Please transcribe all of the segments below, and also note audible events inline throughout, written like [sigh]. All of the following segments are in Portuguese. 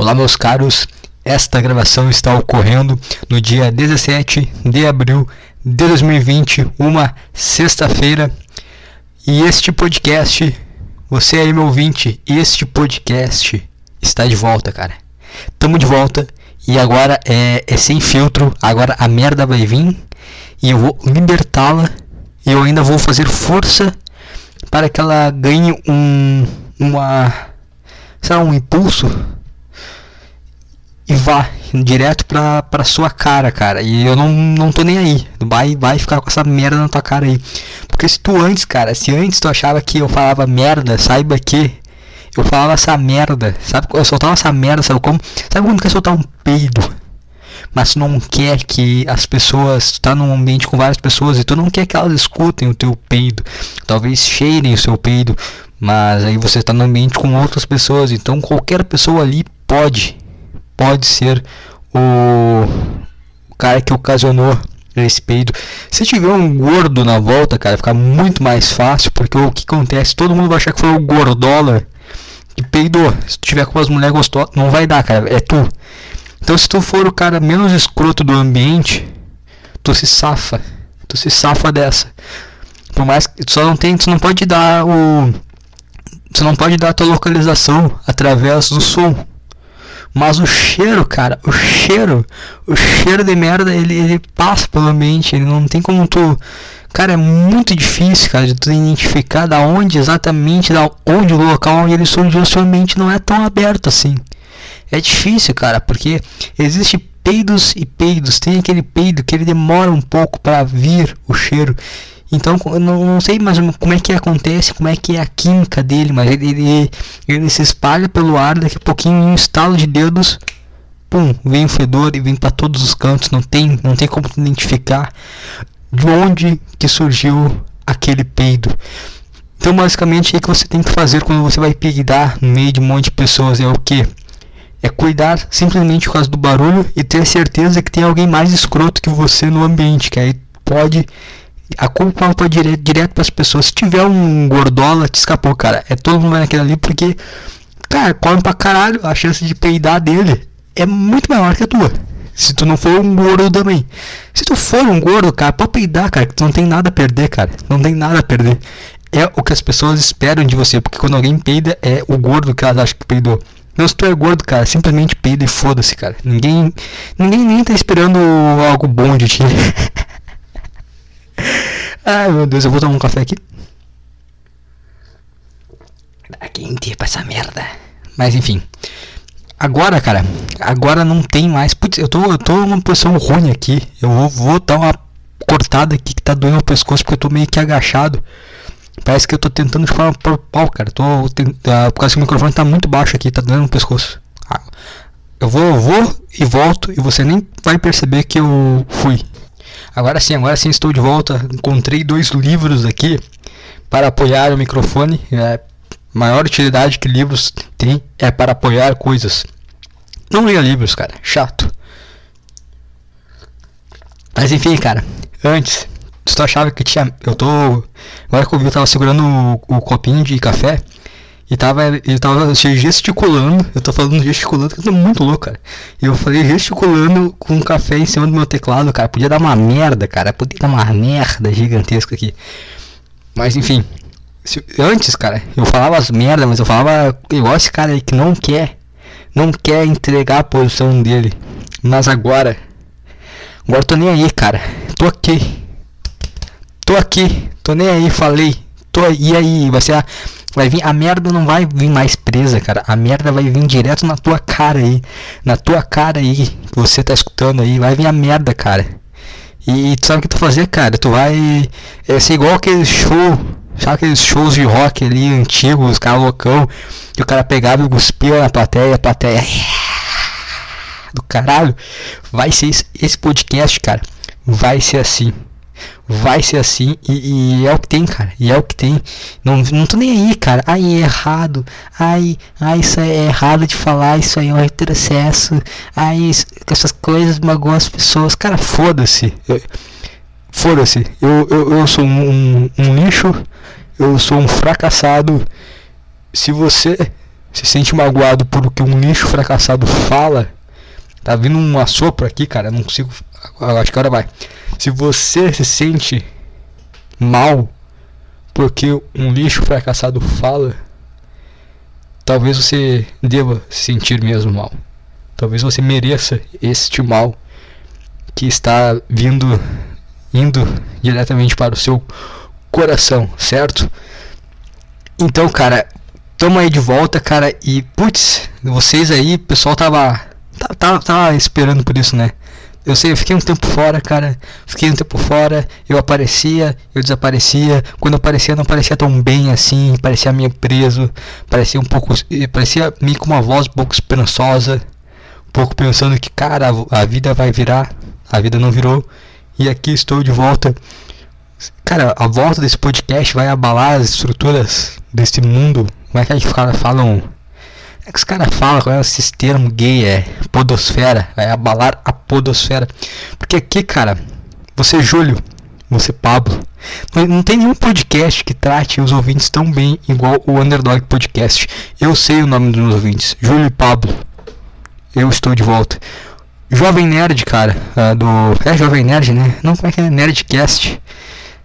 Olá, meus caros. Esta gravação está ocorrendo no dia 17 de abril de 2020, uma sexta-feira. E este podcast, você aí, meu ouvinte, este podcast está de volta, cara. Tamo de volta e agora é, é sem filtro. Agora a merda vai vir e eu vou libertá-la. E eu ainda vou fazer força para que ela ganhe um uma sei lá, um impulso e vá direto pra, pra sua cara, cara. E eu não, não tô nem aí. Vai, vai ficar com essa merda na tua cara aí. Porque se tu antes, cara, se antes tu achava que eu falava merda, saiba que eu falava essa merda. Sabe? Eu soltava essa merda, sabe como? Sabe quando quer soltar um peido? Mas tu não quer que as pessoas, tu tá num ambiente com várias pessoas e tu não quer que elas escutem o teu peido. Talvez cheirem o seu peido, mas aí você está no ambiente com outras pessoas, então qualquer pessoa ali pode pode ser o, cara que ocasionou esse peido. Se tiver um gordo na volta, cara, fica muito mais fácil, porque o que acontece? Todo mundo vai achar que foi o gordola que peidou. Se tiver com as mulheres gostosas, não vai dar, cara, é tu. Então se tu for o cara menos escroto do ambiente, tu se safa. Tu se safa dessa. Por mais que tu só não tem, tu não pode dar o tu não pode dar a tua localização através do som. Mas o cheiro, cara, o cheiro, o cheiro de merda, ele, ele passa pelo ambiente, ele não tem como tu. Cara, é muito difícil, cara, de tu identificar da onde exatamente, da onde o local onde ele surgiu, seu ambiente não é tão aberto assim. É difícil, cara, porque existe peidos e peidos. Tem aquele peido que ele demora um pouco para vir o cheiro. Então, eu não, não, sei mais como é que acontece, como é que é a química dele, mas ele, ele, ele se espalha pelo ar, daqui a pouquinho, um estalo de dedos, pum, vem o fedor e vem para todos os cantos, não tem, não tem como identificar de onde que surgiu aquele peido. Então, basicamente, o que você tem que fazer quando você vai peidar no meio de um monte de pessoas é o que? É cuidar simplesmente por causa do barulho e ter certeza que tem alguém mais escroto que você no ambiente, que aí pode a culpa pode direto, direto para as pessoas. Se tiver um gordola, te escapou, cara. É todo mundo vai naquele ali porque, cara, come pra caralho. A chance de peidar dele é muito maior que a tua. Se tu não for um gordo também. Se tu for um gordo, cara, pode peidar, cara. Que tu não tem nada a perder, cara. Não tem nada a perder. É o que as pessoas esperam de você. Porque quando alguém peida, é o gordo que elas acham que peidou. Não, se tu é gordo, cara, simplesmente peida e foda-se, cara. Ninguém, ninguém nem tá esperando algo bom de ti. [laughs] Ai meu Deus, eu vou tomar um café aqui. Tá quente pra essa merda. Mas enfim. Agora, cara, agora não tem mais. Putz, eu tô, eu tô numa posição ruim aqui. Eu vou, vou dar uma cortada aqui que tá doendo o pescoço porque eu tô meio que agachado. Parece que eu tô tentando de forma por pau, cara. Tô, uh, por causa que o microfone tá muito baixo aqui, tá doendo o pescoço. Ah, eu vou, eu vou e volto e você nem vai perceber que eu fui. Agora sim, agora sim estou de volta. Encontrei dois livros aqui para apoiar o microfone. É, maior utilidade que livros tem é para apoiar coisas. Não leia livros, cara. Chato. Mas enfim, cara. Antes, tu achava que tinha. Eu tô. Agora que eu vi, eu tava segurando o, o copinho de café. E tava, ele tava gesticulando, eu tô falando gesticulando, que eu tô muito louco, cara. Eu falei gesticulando com um café em cima do meu teclado, cara. Podia dar uma merda, cara. Podia dar uma merda gigantesca aqui. Mas enfim. Se, antes, cara, eu falava as merdas, mas eu falava igual esse cara aí que não quer. Não quer entregar a posição dele. Mas agora. Agora tô nem aí, cara. Tô aqui. Tô aqui. Tô nem aí, falei. Tô aí. E aí, vai ser a Vai vir, a merda não vai vir mais presa, cara. A merda vai vir direto na tua cara aí. Na tua cara aí, que você tá escutando aí. Vai vir a merda, cara. E, tu sabe o que tu fazer, cara? Tu vai é, ser igual aquele show. Sabe aqueles shows de rock ali antigos, os caras loucão. Que o cara pegava e cuspia na plateia, a plateia. Do caralho. Vai ser esse podcast, cara. Vai ser assim vai ser assim e, e, é o que tem, cara. E é o que tem. Não, não tô nem aí, cara. Ai, é errado. Ai, ai, isso é errado de falar. Isso aí é um retrocesso. Ai, essas coisas magoam as pessoas. Cara, foda-se. Foda-se. Eu, eu, eu sou um, um, um lixo. Eu sou um fracassado. Se você se sente magoado por o que um lixo fracassado fala, tá vindo um assopro aqui, cara, não consigo. Acho que agora vai. Se você se sente mal porque um lixo fracassado fala, talvez você deva se sentir mesmo mal. Talvez você mereça este mal que está vindo, indo diretamente para o seu coração, certo? Então, cara, tamo aí de volta, cara. E, putz, vocês aí, o pessoal tava, tava, tava esperando por isso, né? Eu sei, eu fiquei um tempo fora, cara. Fiquei um tempo fora, eu aparecia, eu desaparecia. Quando eu aparecia, não parecia tão bem assim, parecia meio preso, parecia um pouco. parecia meio com uma voz um pouco esperançosa, um pouco pensando que, cara, a vida vai virar. A vida não virou. E aqui estou de volta. Cara, a volta desse podcast vai abalar as estruturas desse mundo. Como é que os caras falam? É que os caras falam com esse termo gay, é podosfera. Vai abalar a podosfera. Porque aqui, cara, você Júlio, você Pablo, não, não tem nenhum podcast que trate os ouvintes tão bem igual o Underdog Podcast. Eu sei o nome dos meus ouvintes, Júlio e Pablo. Eu estou de volta. Jovem Nerd, cara, uh, do. É Jovem Nerd, né? Não, como é que é? Nerdcast.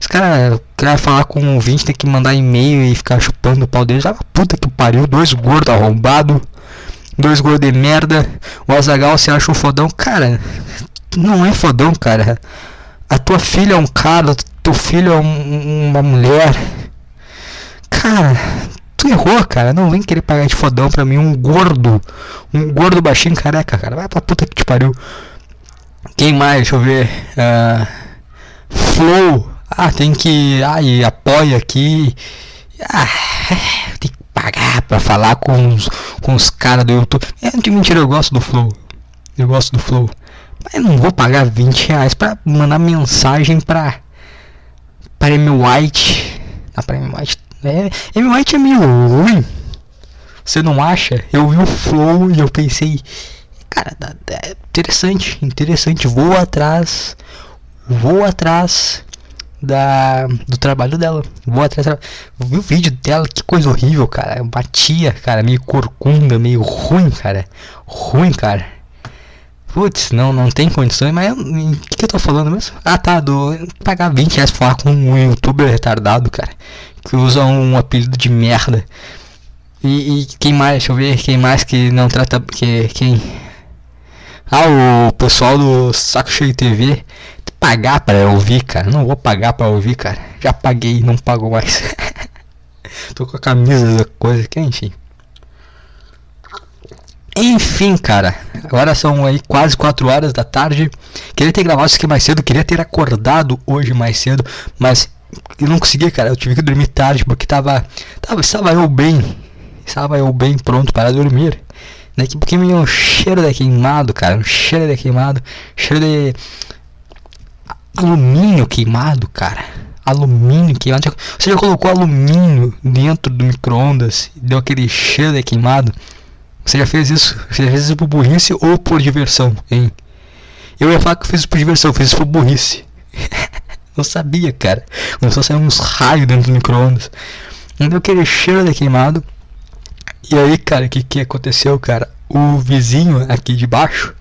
Os caras querem falar com um ouvinte, tem que mandar e-mail e ficar chupando o pau deles. Ah, puta que pariu, dois gordos arrombados, dois gordos de merda. O Azagal se acha um fodão. Cara, não é fodão, cara. A tua filha é um cara, teu filho é um, uma mulher. Cara, tu errou, cara. Não vem querer pagar de fodão pra mim, um gordo. Um gordo baixinho careca, cara. Vai pra puta que te pariu. Quem mais? Deixa eu ver. Uh, Flow. Ah, tem que. Ai, apoia aqui. Ah, tem que pagar pra falar com os, com os caras do YouTube. É, de mentira, eu gosto do Flow. Eu gosto do Flow. Mas não vou pagar 20 reais pra mandar mensagem pra. Pra Amy White. Ah, pra Amy White. É, Amy White é meio ruim. Você não acha? Eu vi o Flow e eu pensei. Cara, é interessante, interessante. Vou atrás. Vou atrás da, do trabalho dela. Vou atrás. Vi o vídeo dela, que coisa horrível, cara. Batia, cara, meio corcunda, meio ruim, cara. Ruim, cara. Putz, não, não tem condições, mas o que, que eu tô falando mesmo? Ah tá, do pagar 20 reais pra falar com um youtuber retardado, cara. Que usa um apelido de merda. E, e, quem mais? Deixa eu ver, quem mais que não trata. Que, quem. Ah, o pessoal do Saco Cheio TV pagar para ouvir, cara. Não vou pagar para ouvir, cara. Já paguei, não pago mais. [laughs] Tô com a camisa da coisa que enfim. Enfim, cara. Agora são aí quase 4 horas da tarde. Queria ter gravado isso aqui mais cedo, queria ter acordado hoje mais cedo, mas eu não consegui, cara. Eu tive que dormir tarde porque tava tava estava eu bem. Estava eu bem pronto para dormir. Né? Porque me um cheiro de queimado, cara. Um cheiro de queimado. Cheiro de alumínio queimado, cara. Alumínio queimado. Você já colocou alumínio dentro do micro-ondas e deu aquele cheiro de queimado? Você já fez isso? Você já fez isso por burrice ou por diversão, hein? Eu ia falar que eu fiz isso por diversão, eu fiz isso por burrice. [laughs] Não sabia, cara. Começou a sair uns raios dentro do micro-ondas. Deu aquele cheiro de queimado. E aí, cara, o que, que aconteceu, cara? O vizinho aqui de baixo,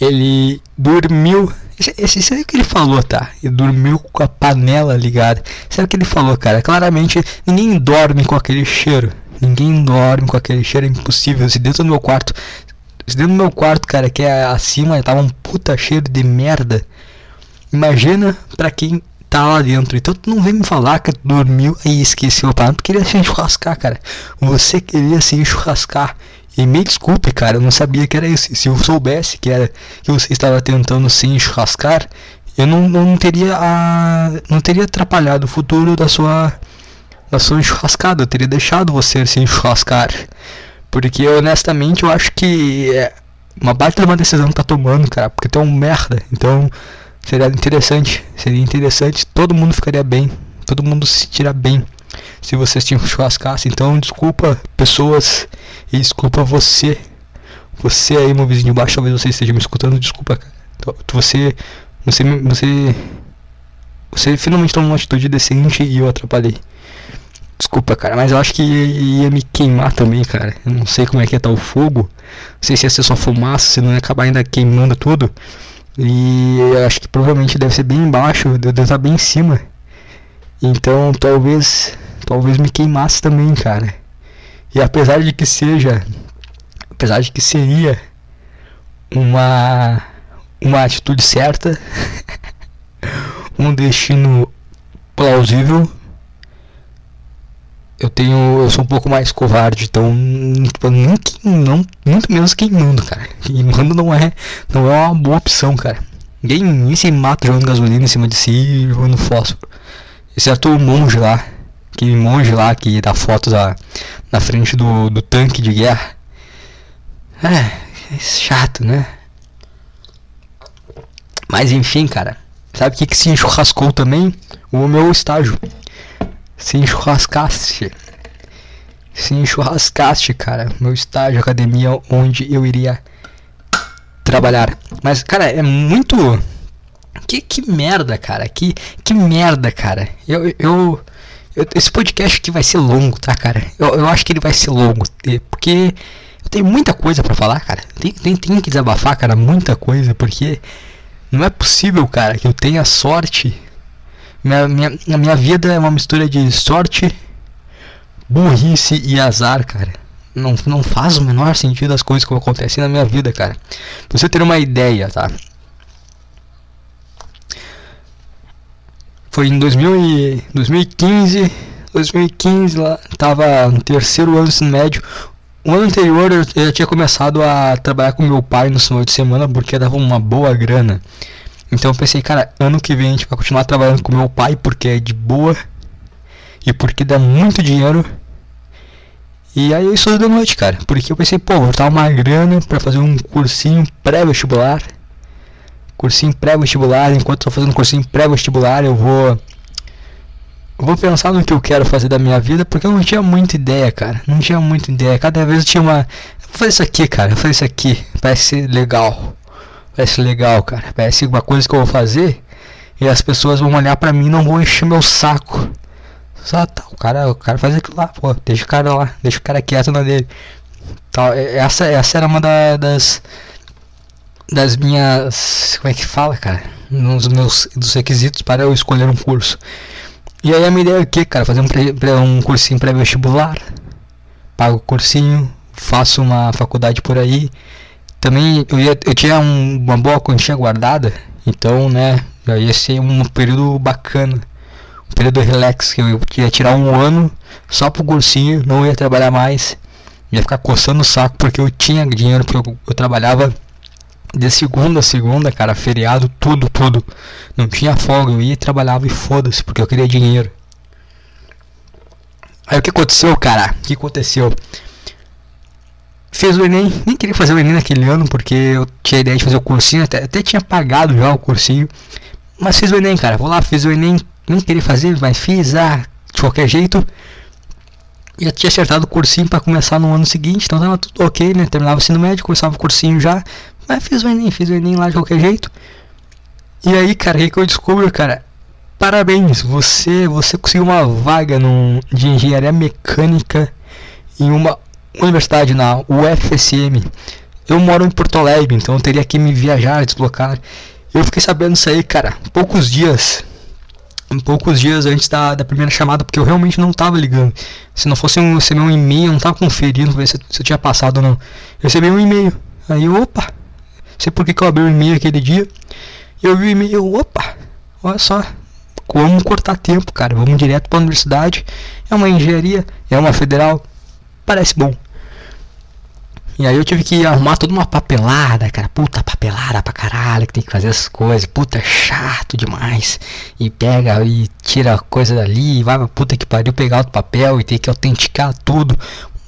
ele dormiu esse, esse é que ele falou, tá? Ele dormiu com a panela ligada. Isso é que ele falou, cara. Claramente, ninguém dorme com aquele cheiro. Ninguém dorme com aquele cheiro. É impossível. Se dentro do meu quarto. Se dentro do meu quarto, cara, que é acima, tava um puta cheiro de merda. Imagina pra quem tá lá dentro. Então tu não vem me falar que tu dormiu e esqueceu. Pá, tu queria se enchurrascar, cara. Você queria se enchurrascar. E me desculpe, cara, eu não sabia que era isso. Se eu soubesse que era que você estava tentando se enchurrascar, eu não, não teria a, não teria atrapalhado o futuro da sua da sua enchurrascada. Eu teria deixado você se enchurrascar. Porque honestamente eu acho que é uma baita de uma decisão que tá tomando, cara, porque tu é um merda. Então seria interessante, seria interessante, todo mundo ficaria bem, todo mundo se tira bem se vocês tinham churrascasse. Então, desculpa, pessoas, e desculpa você. Você aí, meu vizinho baixo, talvez você esteja me escutando. Desculpa, você, você, você, você finalmente tomou uma atitude decente e eu atrapalhei. Desculpa, cara, mas eu acho que ia, ia, me queimar também, cara. Eu não sei como é que ia estar tá o fogo. Não sei se ia ser só fumaça, se não ia acabar ainda queimando tudo. E acho que provavelmente deve ser bem embaixo, deve estar bem em cima. Então talvez. Talvez me queimasse também, cara. E apesar de que seja. Apesar de que seria uma. Uma atitude certa. [laughs] um destino plausível eu tenho. Eu sou um pouco mais covarde, então tipo, não, não, muito menos queimando, cara. Queimando não é, não é uma boa opção, cara. Ninguém, se mata jogando gasolina em cima de si e jogando fósforo. Exceto o monge lá. Aquele monge lá que dá fotos da, na frente do, do tanque de guerra. É, é chato, né? Mas enfim, cara. Sabe o que, que se enchurrascou também? O meu estágio se enchurrascaste. Se enchurrascaste, cara. Meu estágio, academia, onde eu iria trabalhar. Mas, cara, é muito. Que, que merda, cara. Que, que merda, cara. Eu, eu, eu, Esse podcast aqui vai ser longo, tá, cara? Eu, eu acho que ele vai ser longo. Porque eu tenho muita coisa para falar, cara. Tem, tem, tem que desabafar, cara. Muita coisa. Porque não é possível, cara, que eu tenha sorte minha, minha, a minha vida é uma mistura de sorte, burrice e azar, cara. Não, não faz o menor sentido as coisas que acontecem na minha vida, cara. Pra você ter uma ideia, tá? Foi em 2000 e 2015, 2015 lá, tava no terceiro ano do ensino médio. O ano anterior eu, eu tinha começado a trabalhar com meu pai no final de semana porque dava uma boa grana. Então eu pensei, cara, ano que vem a gente vai continuar trabalhando com meu pai porque é de boa e porque dá muito dinheiro. E aí eu estudo de noite, cara, porque eu pensei, pô, vou botar uma grana para fazer um cursinho pré-vestibular. Cursinho pré-vestibular, enquanto tô fazendo cursinho pré-vestibular, eu vou eu vou pensar no que eu quero fazer da minha vida, porque eu não tinha muita ideia, cara. Não tinha muita ideia. Cada vez eu tinha uma. Eu vou fazer isso aqui, cara. Eu vou fazer isso aqui. Parece ser legal. Parece legal, cara. Parece uma coisa que eu vou fazer e as pessoas vão olhar pra mim e não vão encher meu saco. Só tá, o cara, o cara faz aquilo lá, pô, deixa o cara lá, deixa o cara quieto na dele. Tal, essa, essa era uma da, das das minhas, como é que fala, cara? Dos meus dos requisitos para eu escolher um curso. E aí a minha ideia é o que, cara? Fazer um, um cursinho pré-vestibular, pago o cursinho, faço uma faculdade por aí também eu, ia, eu tinha um, uma boa quantia guardada, então, né, ia ser um período bacana, um período relax, que eu ia tirar um ano só pro cursinho, não ia trabalhar mais, ia ficar coçando o saco porque eu tinha dinheiro, porque eu, eu trabalhava de segunda a segunda, cara, feriado, tudo, tudo. Não tinha folga, eu ia e trabalhava e foda-se, porque eu queria dinheiro. Aí o que aconteceu, cara? O que aconteceu? Fez o Enem, nem queria fazer o Enem naquele ano, porque eu tinha ideia de fazer o cursinho, até, até tinha pagado já o cursinho, mas fiz o Enem, cara, vou lá, fiz o Enem, nem queria fazer, mas fiz, ah, de qualquer jeito, já tinha acertado o cursinho para começar no ano seguinte, então tava tudo ok, né, terminava o ensino médio, começava o cursinho já, mas fiz o Enem, fiz o Enem lá de qualquer jeito, e aí, cara, o que eu descubro, cara, parabéns, você, você conseguiu uma vaga num, de engenharia mecânica em uma universidade na UFSM. Eu moro em Porto Alegre, então eu teria que me viajar, deslocar. Eu fiquei sabendo isso aí, cara, poucos dias. Poucos dias antes da, da primeira chamada, porque eu realmente não tava ligando. Se não fosse um, um e-mail, eu não tava conferindo ver se, se eu tinha passado ou não. Eu recebi um e-mail. Aí, opa, sei por que, que eu abri o e-mail aquele dia. Eu vi o e-mail, opa, olha só, como cortar tempo, cara. Vamos direto para a universidade. É uma engenharia, é uma federal. Parece bom. E aí eu tive que arrumar toda uma papelada, cara. Puta papelada pra caralho, que tem que fazer as coisas. Puta chato demais. E pega e tira a coisa dali. E vai pra puta que pariu pegar outro papel e tem que autenticar tudo.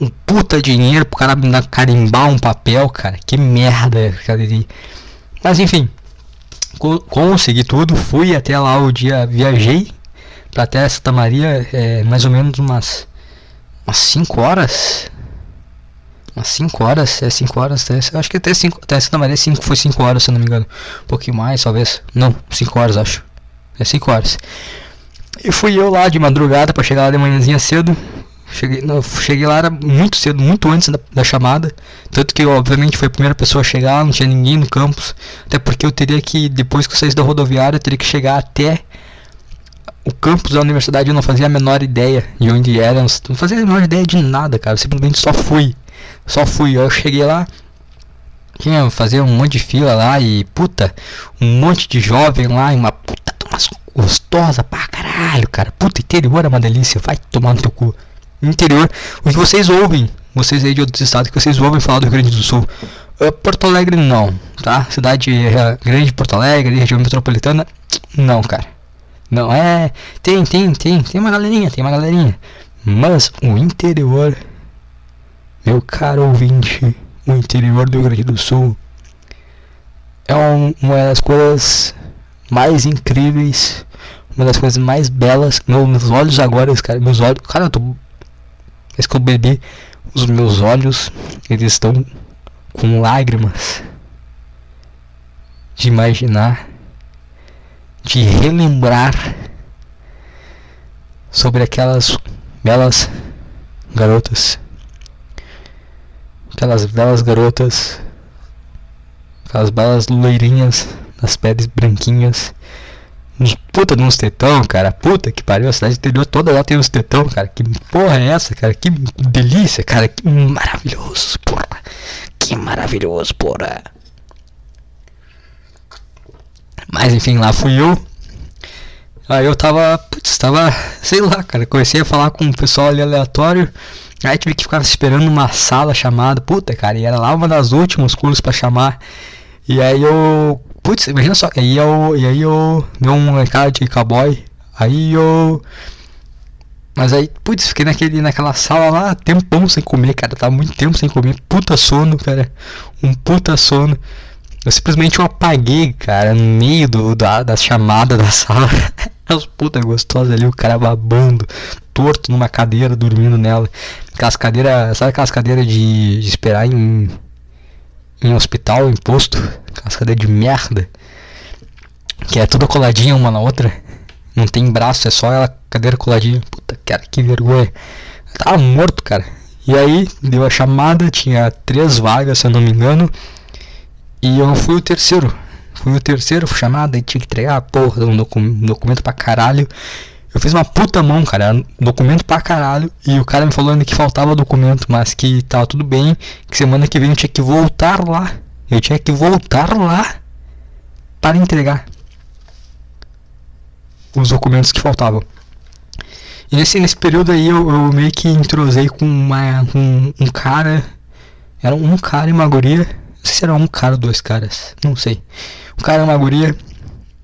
Um puta dinheiro pro cara carimbar um papel, cara. Que merda, cara. Mas enfim. Consegui tudo. Fui até lá o dia. Viajei pra até Santa Maria. É, mais ou menos. Umas 5 horas umas 5 horas, é 5 horas, até, acho que até 5, até Santa Maria 5, foi 5 horas, se eu não me engano. Um pouquinho mais, talvez. Não, 5 horas, acho. É 5 horas. E fui eu lá de madrugada para chegar lá de manhãzinha cedo. Cheguei, não, cheguei lá era muito cedo, muito antes da, da, chamada. Tanto que, obviamente, foi a primeira pessoa a chegar, não tinha ninguém no campus. Até porque eu teria que, depois que eu saísse da rodoviária, eu teria que chegar até o campus da universidade. Eu não fazia a menor ideia de onde era, não fazia a menor ideia de nada, cara. Eu simplesmente só fui. Só fui. Eu cheguei lá, tinha fazer um monte de fila lá e, puta, um monte de jovem lá e uma puta gostosa pra caralho, cara. Puta, interior é uma delícia. Vai tomar no teu cu interior, o que vocês ouvem, vocês aí de outros estados que vocês ouvem falar do Rio Grande do Sul. Uh, Porto Alegre não, tá? Cidade uh, grande Porto Alegre, região metropolitana, não, cara. Não é, tem, tem, tem, tem uma galerinha, tem uma galerinha. Mas o interior, meu caro ouvinte, o interior do Rio Grande do Sul é um, uma das coisas mais incríveis, uma das coisas mais belas. Meus olhos agora, cara, meus olhos, cara, eu tô Desde que eu bebi, os meus olhos eles estão com lágrimas de imaginar, de relembrar sobre aquelas belas garotas, aquelas belas garotas, aquelas belas loirinhas nas peles branquinhas Uns puta de uns tetão, cara. Puta que pariu. A cidade interior toda lá tem uns tetão, cara. Que porra é essa, cara? Que delícia, cara. Que maravilhoso, porra. Que maravilhoso, porra. Mas enfim, lá fui eu. Aí eu tava, putz, tava, sei lá, cara. Comecei a falar com o pessoal ali aleatório. Aí tive que ficar esperando uma sala chamada. Puta, cara. E era lá uma das últimos cursos para chamar. E aí eu Putz, imagina só, e aí eu, e aí eu dei um cara de cowboy, aí eu. Mas aí, putz, fiquei naquele, naquela sala lá, tempão sem comer, cara. Tava muito tempo sem comer. Puta sono, cara. Um puta sono. Eu simplesmente eu apaguei, cara, no meio do, da, da chamada da sala. [laughs] As putas gostosas ali, o cara babando, torto numa cadeira, dormindo nela. Aquelas cadeiras, sabe aquelas cadeiras de, de esperar em em hospital, em posto, cascada de merda, que é tudo coladinha uma na outra, não tem braço, é só ela cadeira coladinha. Puta, cara, que vergonha. tava morto, cara. E aí, deu a chamada, tinha três vagas, se eu não me engano, e eu fui o terceiro. Fui o terceiro, chamado, e tinha que entregar a porra um documento pra caralho. Eu fiz uma puta mão, cara. Documento pra caralho. E o cara me falou ainda que faltava documento, mas que tava tudo bem. Que semana que vem eu tinha que voltar lá. Eu tinha que voltar lá para entregar os documentos que faltavam. E nesse, nesse período aí eu, eu meio que entrosei com, uma, com um cara. Era um cara e uma guria. Não sei se era um cara ou dois caras. Não sei. Um cara e uma guria.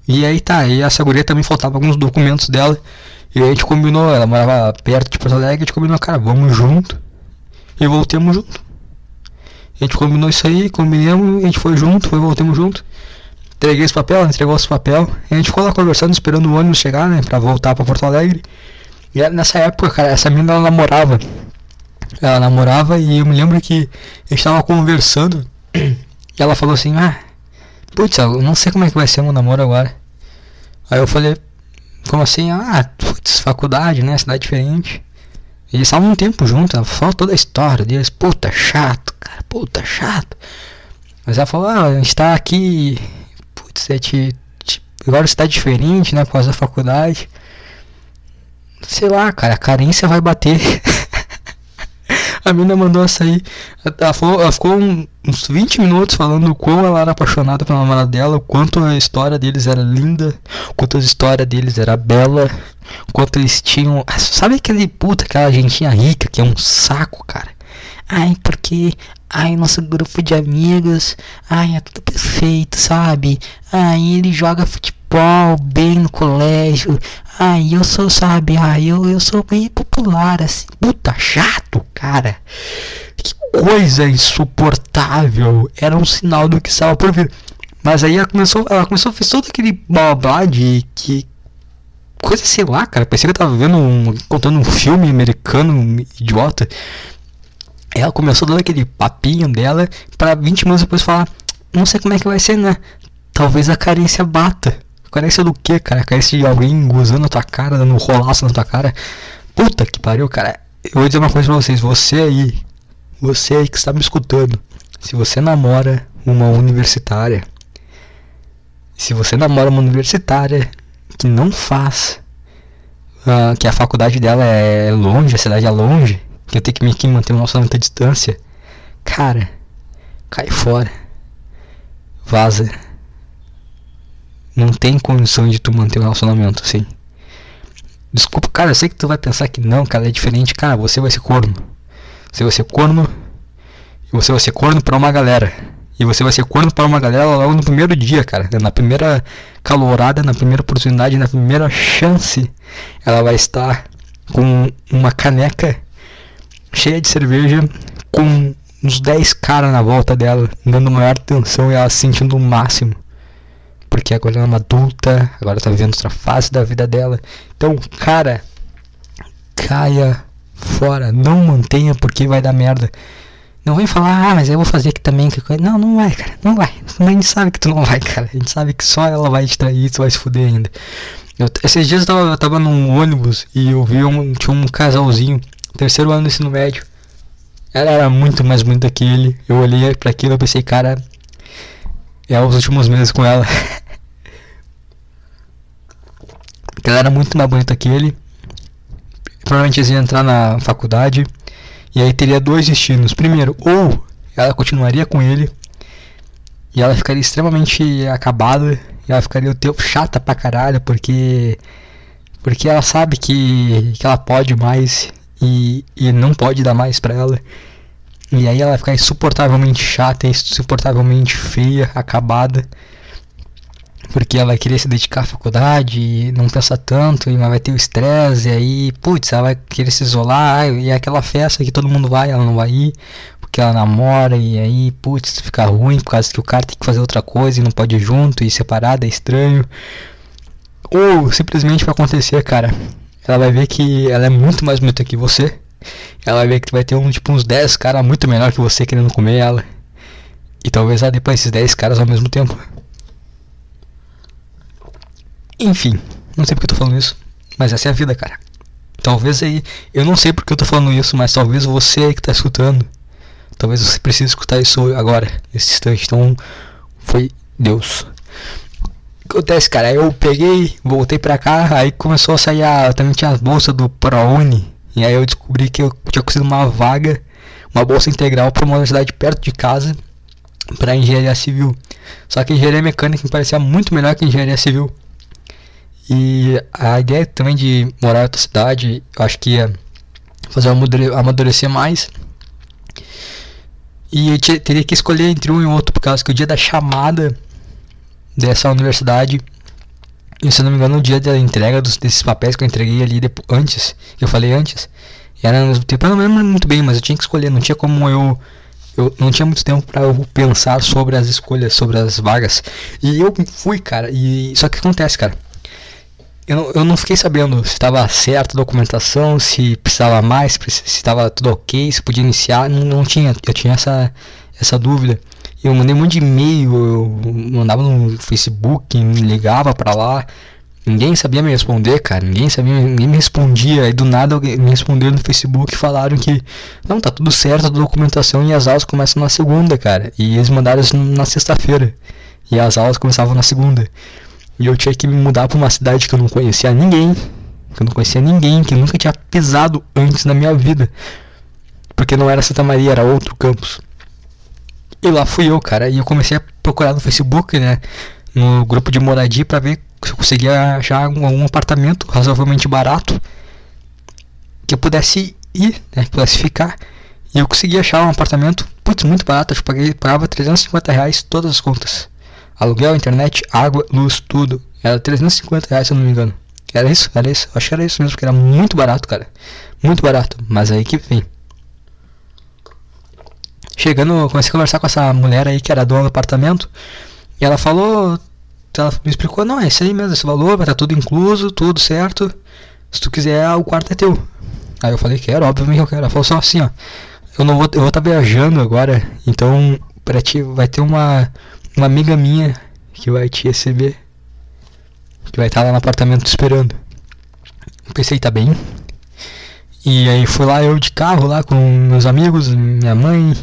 E aí tá, e essa guria também faltava alguns documentos dela. E a gente combinou, ela morava perto de Porto Alegre, a gente combinou, cara, vamos junto. E voltemos junto. A gente combinou isso aí, combinamos, a gente foi junto, foi, voltemos junto. Entreguei esse papel, entregou esse papel. A gente ficou lá conversando, esperando o ônibus chegar, né, pra voltar pra Porto Alegre. E nessa época, cara, essa menina ela namorava. Ela namorava e eu me lembro que a gente tava conversando. E ela falou assim, ah, Putz, eu não sei como é que vai ser meu namoro agora. Aí eu falei, como assim? Ah, putz, faculdade, né? Cidade diferente. Eles estavam um tempo juntos, ela falou toda a história deles. Puta, chato, cara, puta, chato. Mas ela falou, ah, a gente tá aqui. Putz, é te, te, agora está diferente, né? Por causa da faculdade. Sei lá, cara, a carência vai bater. [laughs] A mina mandou sair. Ela, falou, ela ficou uns 20 minutos falando o quão ela era apaixonada pela namorada dela, o quanto a história deles era linda, quanto a história deles era bela, quanto eles tinham. Sabe aquele puta, aquela gentinha rica que é um saco, cara? Ai, porque. Ai, nosso grupo de amigos. Ai, é tudo perfeito, sabe? Ai, ele joga futebol bem no colégio. Ai, eu sou, sabe? Ai, eu, eu sou bem popular, assim. Puta, chato, cara. Que coisa insuportável. Era um sinal do que estava por vir. Mas aí ela começou, ela começou, fez todo aquele blá de que. Coisa, sei lá, cara. Parecia que eu tava vendo um. contando um filme americano idiota. Ela começou dando aquele papinho dela para 20 minutos depois falar: Não sei como é que vai ser, né? Talvez a carência bata. Carência do que, cara? Carência de alguém gozando na tua cara, dando um rolaço na tua cara. Puta que pariu, cara. Eu vou dizer uma coisa pra vocês. Você aí, você aí que está me escutando. Se você namora uma universitária, se você namora uma universitária que não faz, uh, que a faculdade dela é longe, a cidade é longe, que eu tenho que me manter um relacionamento à distância, cara, cai fora. Vaza. Não tem condição de tu manter um relacionamento assim. Desculpa, cara, eu sei que tu vai pensar que não, cara, é diferente. Cara, você vai ser corno. Você vai ser corno. E você vai ser corno pra uma galera. E você vai ser corno para uma galera logo no primeiro dia, cara. Na primeira calorada, na primeira oportunidade, na primeira chance. Ela vai estar com uma caneca cheia de cerveja, com uns 10 caras na volta dela, dando maior atenção e ela se sentindo o máximo porque agora ela é uma adulta, agora tá vivendo outra fase da vida dela. Então, cara, caia fora, não mantenha porque vai dar merda. Não vem falar, ah, mas eu vou fazer aqui também. Não, não vai, cara, não vai. A gente sabe que tu não vai, cara. A gente sabe que só ela vai te trair, tu vai se fuder ainda. Eu, esses dias eu tava, eu tava num ônibus e eu vi um, tinha um casalzinho, terceiro ano do ensino médio. Ela era muito mais bonita que ele. Eu olhei para aquilo e pensei, cara, é os últimos meses com ela. [laughs] ela era muito mais bonita que ele. Provavelmente eles iam entrar na faculdade. E aí teria dois destinos. Primeiro, ou ela continuaria com ele. E ela ficaria extremamente acabada. E ela ficaria o tempo chata pra caralho. Porque. Porque ela sabe que, que ela pode mais. E, e não pode dar mais pra ela. E aí ela vai ficar insuportavelmente chata, insuportavelmente feia, acabada porque ela querer se dedicar à faculdade e não pensa tanto, e vai ter o estresse, e aí, putz, ela vai querer se isolar, e é aquela festa que todo mundo vai, ela não vai ir, porque ela namora, e aí, putz, fica ruim por causa que o cara tem que fazer outra coisa e não pode ir junto, e separado é estranho. Ou simplesmente vai acontecer, cara, ela vai ver que ela é muito mais bonita que você, ela vai ver que vai ter um, tipo, uns 10 caras muito melhor que você querendo comer ela, e talvez ela pra esses 10 caras ao mesmo tempo. Enfim, não sei porque eu tô falando isso, mas essa é a vida, cara. Talvez aí, eu não sei porque eu tô falando isso, mas talvez você aí que tá escutando, talvez você precise escutar isso agora, nesse instante. Então, foi Deus. Que acontece, cara? Eu peguei, voltei pra cá, aí começou a sair a. Também tinha as bolsas do ProUni, e aí eu descobri que eu tinha conseguido uma vaga, uma bolsa integral para uma universidade perto de casa, para engenharia civil. Só que engenharia mecânica me parecia muito melhor que engenharia civil. E a ideia também de morar em outra cidade, eu acho que ia fazer amadurecer mais. E eu teria que escolher entre um e outro, por causa que o dia da chamada dessa universidade, e se eu não me engano, o dia da entrega dos, desses papéis que eu entreguei ali depois, antes, que eu falei antes, era no mesmo tempo, eu não lembro muito bem, mas eu tinha que escolher, não tinha como eu eu não tinha muito tempo para eu pensar sobre as escolhas, sobre as vagas. E eu fui, cara. E só que acontece, cara eu não, eu não fiquei sabendo se estava certo a documentação, se precisava mais, se estava tudo ok, se podia iniciar. Não, não tinha, eu tinha essa, essa dúvida. Eu mandei um monte de e-mail, eu mandava no Facebook, me ligava para lá. Ninguém sabia me responder, cara. Ninguém sabia, ninguém me respondia. Aí do nada me responderam no Facebook e falaram que não, tá tudo certo a documentação e as aulas começam na segunda, cara. E eles mandaram isso na sexta-feira. E as aulas começavam na segunda. E eu tinha que me mudar para uma cidade que eu não conhecia ninguém, que eu não conhecia ninguém, que nunca tinha pisado antes na minha vida. Porque não era Santa Maria, era outro campus. E lá fui eu, cara, e eu comecei a procurar no Facebook, né, no grupo de moradia para ver se eu conseguia achar algum, algum apartamento razoavelmente barato que eu pudesse ir, né, que pudesse ficar. E eu consegui achar um apartamento, putz, muito barato, eu paguei, pagava 350 reais todas as contas. Aluguel, internet, água, luz, tudo. Era 350 reais, se eu não me engano. Era isso? Era isso? Acho que era isso mesmo, porque era muito barato, cara. Muito barato. Mas aí que vem. Chegando, comecei a conversar com essa mulher aí que era dona do apartamento. E ela falou. Ela me explicou, não, é isso aí mesmo, esse valor, vai estar tá tudo incluso, tudo certo. Se tu quiser, o quarto é teu. Aí eu falei, quero, obviamente eu quero. Ela falou só assim, ó. Eu não vou, eu vou estar tá viajando agora, então pra ti vai ter uma uma amiga minha que vai te receber. que vai estar lá no apartamento esperando. Pensei, tá bem. E aí fui lá eu de carro lá com meus amigos, minha mãe.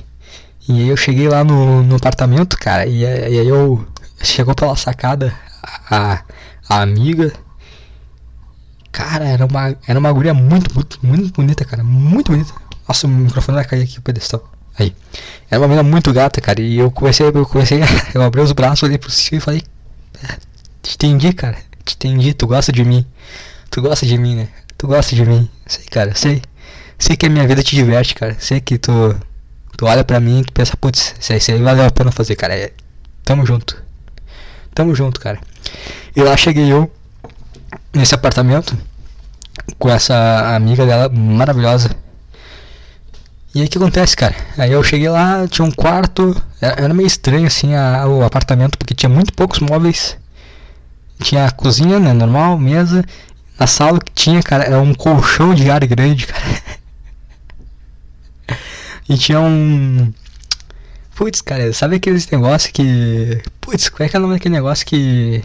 E aí eu cheguei lá no, no apartamento, cara, e, aí eu chegou pela sacada a, a amiga. Cara, era uma, era uma guria muito, muito, muito bonita, cara. Muito bonita. Nossa, o microfone vai cair aqui o pedestal. Aí. Era uma menina muito gata, cara. E eu comecei, eu comecei, [laughs] eu abri os braços, olhei pro céu e falei. É, te entendi, cara. Te entendi, tu gosta de mim. Tu gosta de mim, né? Tu gosta de mim. Sei, cara, sei. Sei que a minha vida te diverte, cara. Sei que tu. Tu olha pra mim e pensa, putz, isso aí valeu a pena fazer, cara. É, tamo junto. Tamo junto, cara. E lá cheguei eu nesse apartamento com essa amiga dela maravilhosa. E aí o que acontece, cara? Aí eu cheguei lá, tinha um quarto, era meio estranho assim a, o apartamento, porque tinha muito poucos móveis. Tinha a cozinha, né, normal, mesa. Na sala que tinha, cara, era um colchão de ar grande, [laughs] cara. e tinha um. Putz, cara, sabe aqueles negócios que. Putz, qual é que é o nome daquele negócio que.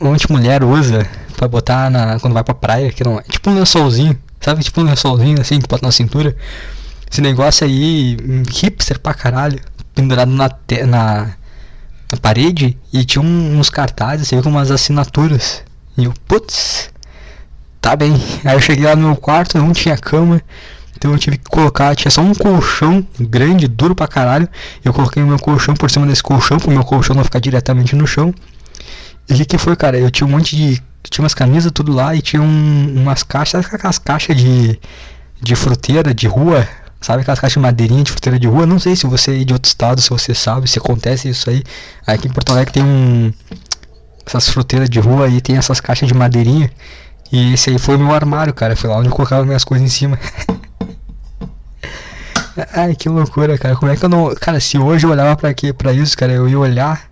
Onde mulher usa pra botar na. quando vai pra praia, que não é. Tipo um lençolzinho, sabe? Tipo um lençolzinho assim que bota na cintura. Esse negócio aí, hipster pra caralho, pendurado na, te, na, na parede e tinha uns cartazes assim, com umas assinaturas. E eu, putz, tá bem. [laughs] Aí eu cheguei lá no meu quarto, não tinha cama. Então eu tive que colocar, tinha só um colchão grande, duro pra caralho. Eu coloquei o meu colchão por cima desse colchão, pro meu colchão não ficar diretamente no chão. E o que, que foi, cara? Eu tinha um monte de. Tinha umas camisas tudo lá e tinha um, umas caixas, sabe aquelas caixas de, de fruteira de rua? Sabe aquelas caixas de madeirinha de fruteira de rua? Não sei se você é de outro estado, se você sabe, se acontece isso aí. Aqui em Porto Alegre tem um essas fruteiras de rua aí tem essas caixas de madeirinha. E esse aí foi meu armário, cara. Foi lá onde eu colocava minhas coisas em cima. [laughs] Ai, que loucura, cara. Como é que eu não. Cara, se hoje eu olhava pra, quê? pra isso, cara, eu ia olhar.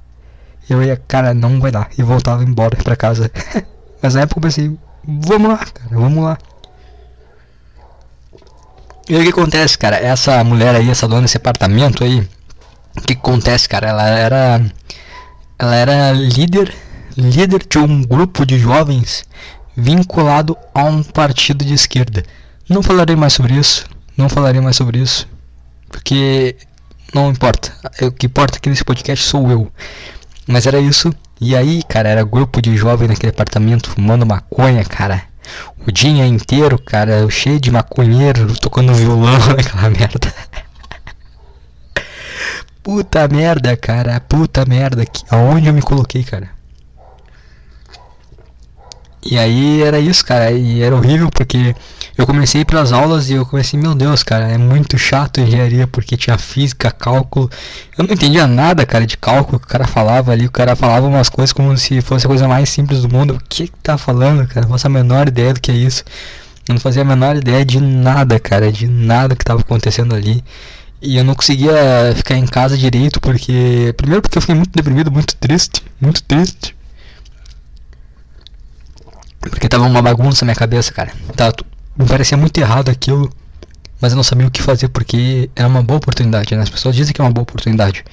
Eu ia, cara, não vai dar. E voltava embora pra casa. [laughs] Mas na época eu pensei, vamos lá, cara, vamos lá. E o que acontece, cara? Essa mulher aí, essa dona desse apartamento aí. O que acontece, cara? Ela era. Ela era líder líder de um grupo de jovens vinculado a um partido de esquerda. Não falarei mais sobre isso, não falarei mais sobre isso, porque não importa. O que importa aqui nesse podcast sou eu. Mas era isso. E aí, cara, era grupo de jovens naquele apartamento fumando maconha, cara. O dia inteiro, cara, cheio de maconheiro tocando violão [laughs] naquela merda. Puta merda, cara. Puta merda. Aonde eu me coloquei, cara? E aí era isso, cara, e era horrível porque eu comecei pelas aulas e eu comecei, meu Deus, cara, é muito chato engenharia porque tinha física, cálculo. Eu não entendia nada, cara, de cálculo que o cara falava ali, o cara falava umas coisas como se fosse a coisa mais simples do mundo. O que que tá falando, cara? Não faço a menor ideia do que é isso. Eu não fazia a menor ideia de nada, cara, de nada que tava acontecendo ali. E eu não conseguia ficar em casa direito porque primeiro porque eu fiquei muito deprimido, muito triste, muito triste porque tava uma bagunça na minha cabeça, cara. Tava, me parecia muito errado aquilo, mas eu não sabia o que fazer porque era uma boa oportunidade, né? As pessoas dizem que é uma boa oportunidade.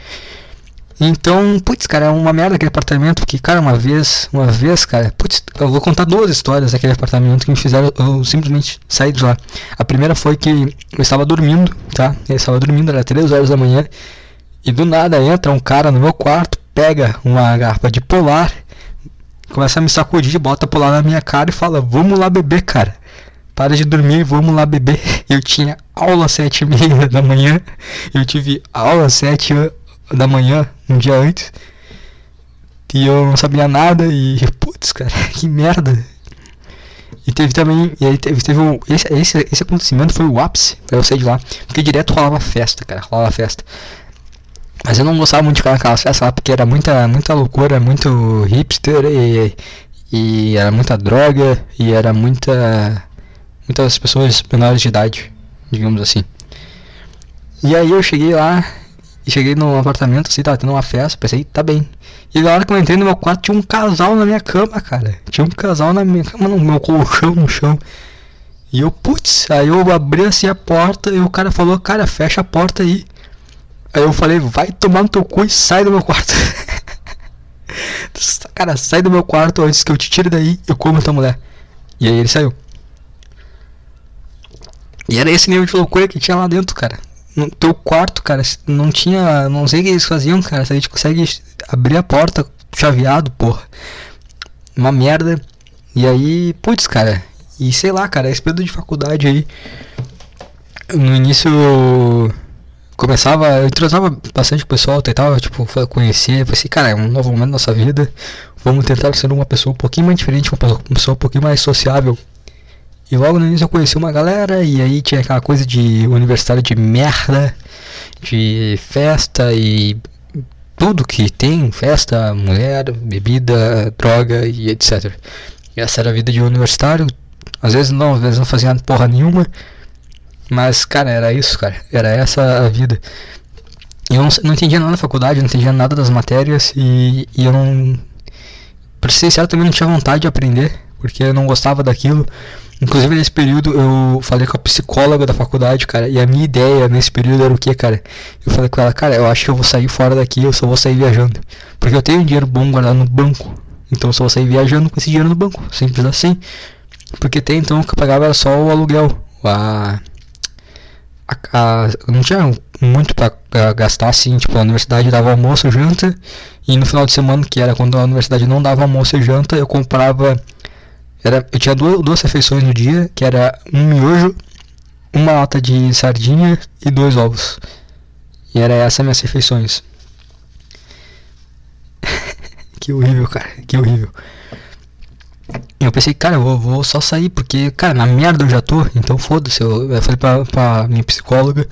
Então, putz, cara, é uma merda aquele apartamento, porque, cara, uma vez, uma vez, cara, putz, eu vou contar duas histórias daquele apartamento que me fizeram eu simplesmente sair de lá. A primeira foi que eu estava dormindo, tá? Eu estava dormindo, era 3 horas da manhã, e do nada entra um cara no meu quarto, pega uma garrafa de polar começa a me sacudir, bota pular na minha cara e fala: Vamos lá beber, cara. Para de dormir, vamos lá beber. [laughs] Eu tinha aula às sete e meia da manhã. Eu tive aula às sete da manhã, um dia antes. E eu não sabia nada e, putz, cara, [laughs] que merda. E teve também, e aí teve, teve um, esse, esse, esse acontecimento foi o ápice eu sair de lá. Porque direto rolava festa, cara, rolava festa. Mas eu não gostava muito de ficar naquela festa lá porque era muita, muita loucura, muito hipster e, e era muita droga e era muita. muitas pessoas menores de idade, digamos assim. E aí eu cheguei lá cheguei no apartamento, assim, tava tendo uma festa, pensei, tá bem. E na hora que eu entrei no meu quarto tinha um casal na minha cama, cara. Tinha um casal na minha cama, no meu colchão no chão. E eu, putz, aí eu abri assim a porta e o cara falou, cara, fecha a porta aí. Aí eu falei, vai tomar no teu cu e sai do meu quarto. [laughs] Cara, sai do meu quarto antes que eu te tire daí, eu como tua mulher. E aí ele saiu. E era esse nível de loucura que tinha lá dentro, cara. No teu quarto, cara, não tinha. Não sei o que eles faziam, cara. Se a gente consegue abrir a porta chaveado, porra. Uma merda. E aí, putz, cara. E sei lá, cara, esse período de faculdade aí. No início começava, eu entrosava bastante com o pessoal, tentava, tipo, conhecer, pensei, cara, é um novo momento da nossa vida, vamos tentar ser uma pessoa um pouquinho mais diferente, uma pessoa um pouquinho mais sociável. E logo no início eu conheci uma galera, e aí tinha aquela coisa de universitário de merda, de festa e tudo que tem, festa, mulher, bebida, droga e etc. E essa era a vida de universitário, às vezes não, às vezes não fazia porra nenhuma, mas, cara, era isso, cara. Era essa a vida. Eu não, não entendia nada da faculdade, não entendia nada das matérias e, e eu não. Pra ser sincero, também não tinha vontade de aprender, porque eu não gostava daquilo. Inclusive nesse período eu falei com a psicóloga da faculdade, cara, e a minha ideia nesse período era o que, cara? Eu falei com ela, cara, eu acho que eu vou sair fora daqui, eu só vou sair viajando. Porque eu tenho dinheiro bom guardado no banco. Então eu só vou sair viajando com esse dinheiro no banco. Simples assim. Porque até então o que eu pagava era só o aluguel. A a, a, não tinha muito para gastar assim, tipo, a universidade dava almoço, janta, e no final de semana, que era quando a universidade não dava almoço e janta, eu comprava era, eu tinha duas, duas refeições no dia, que era um miojo, uma lata de sardinha e dois ovos. E era essas minhas refeições. [laughs] que horrível, cara, que horrível. Eu pensei, cara, eu vou, vou, só sair, porque, cara, na merda eu já tô, então foda-se. Eu, eu, falei pra, pra minha psicóloga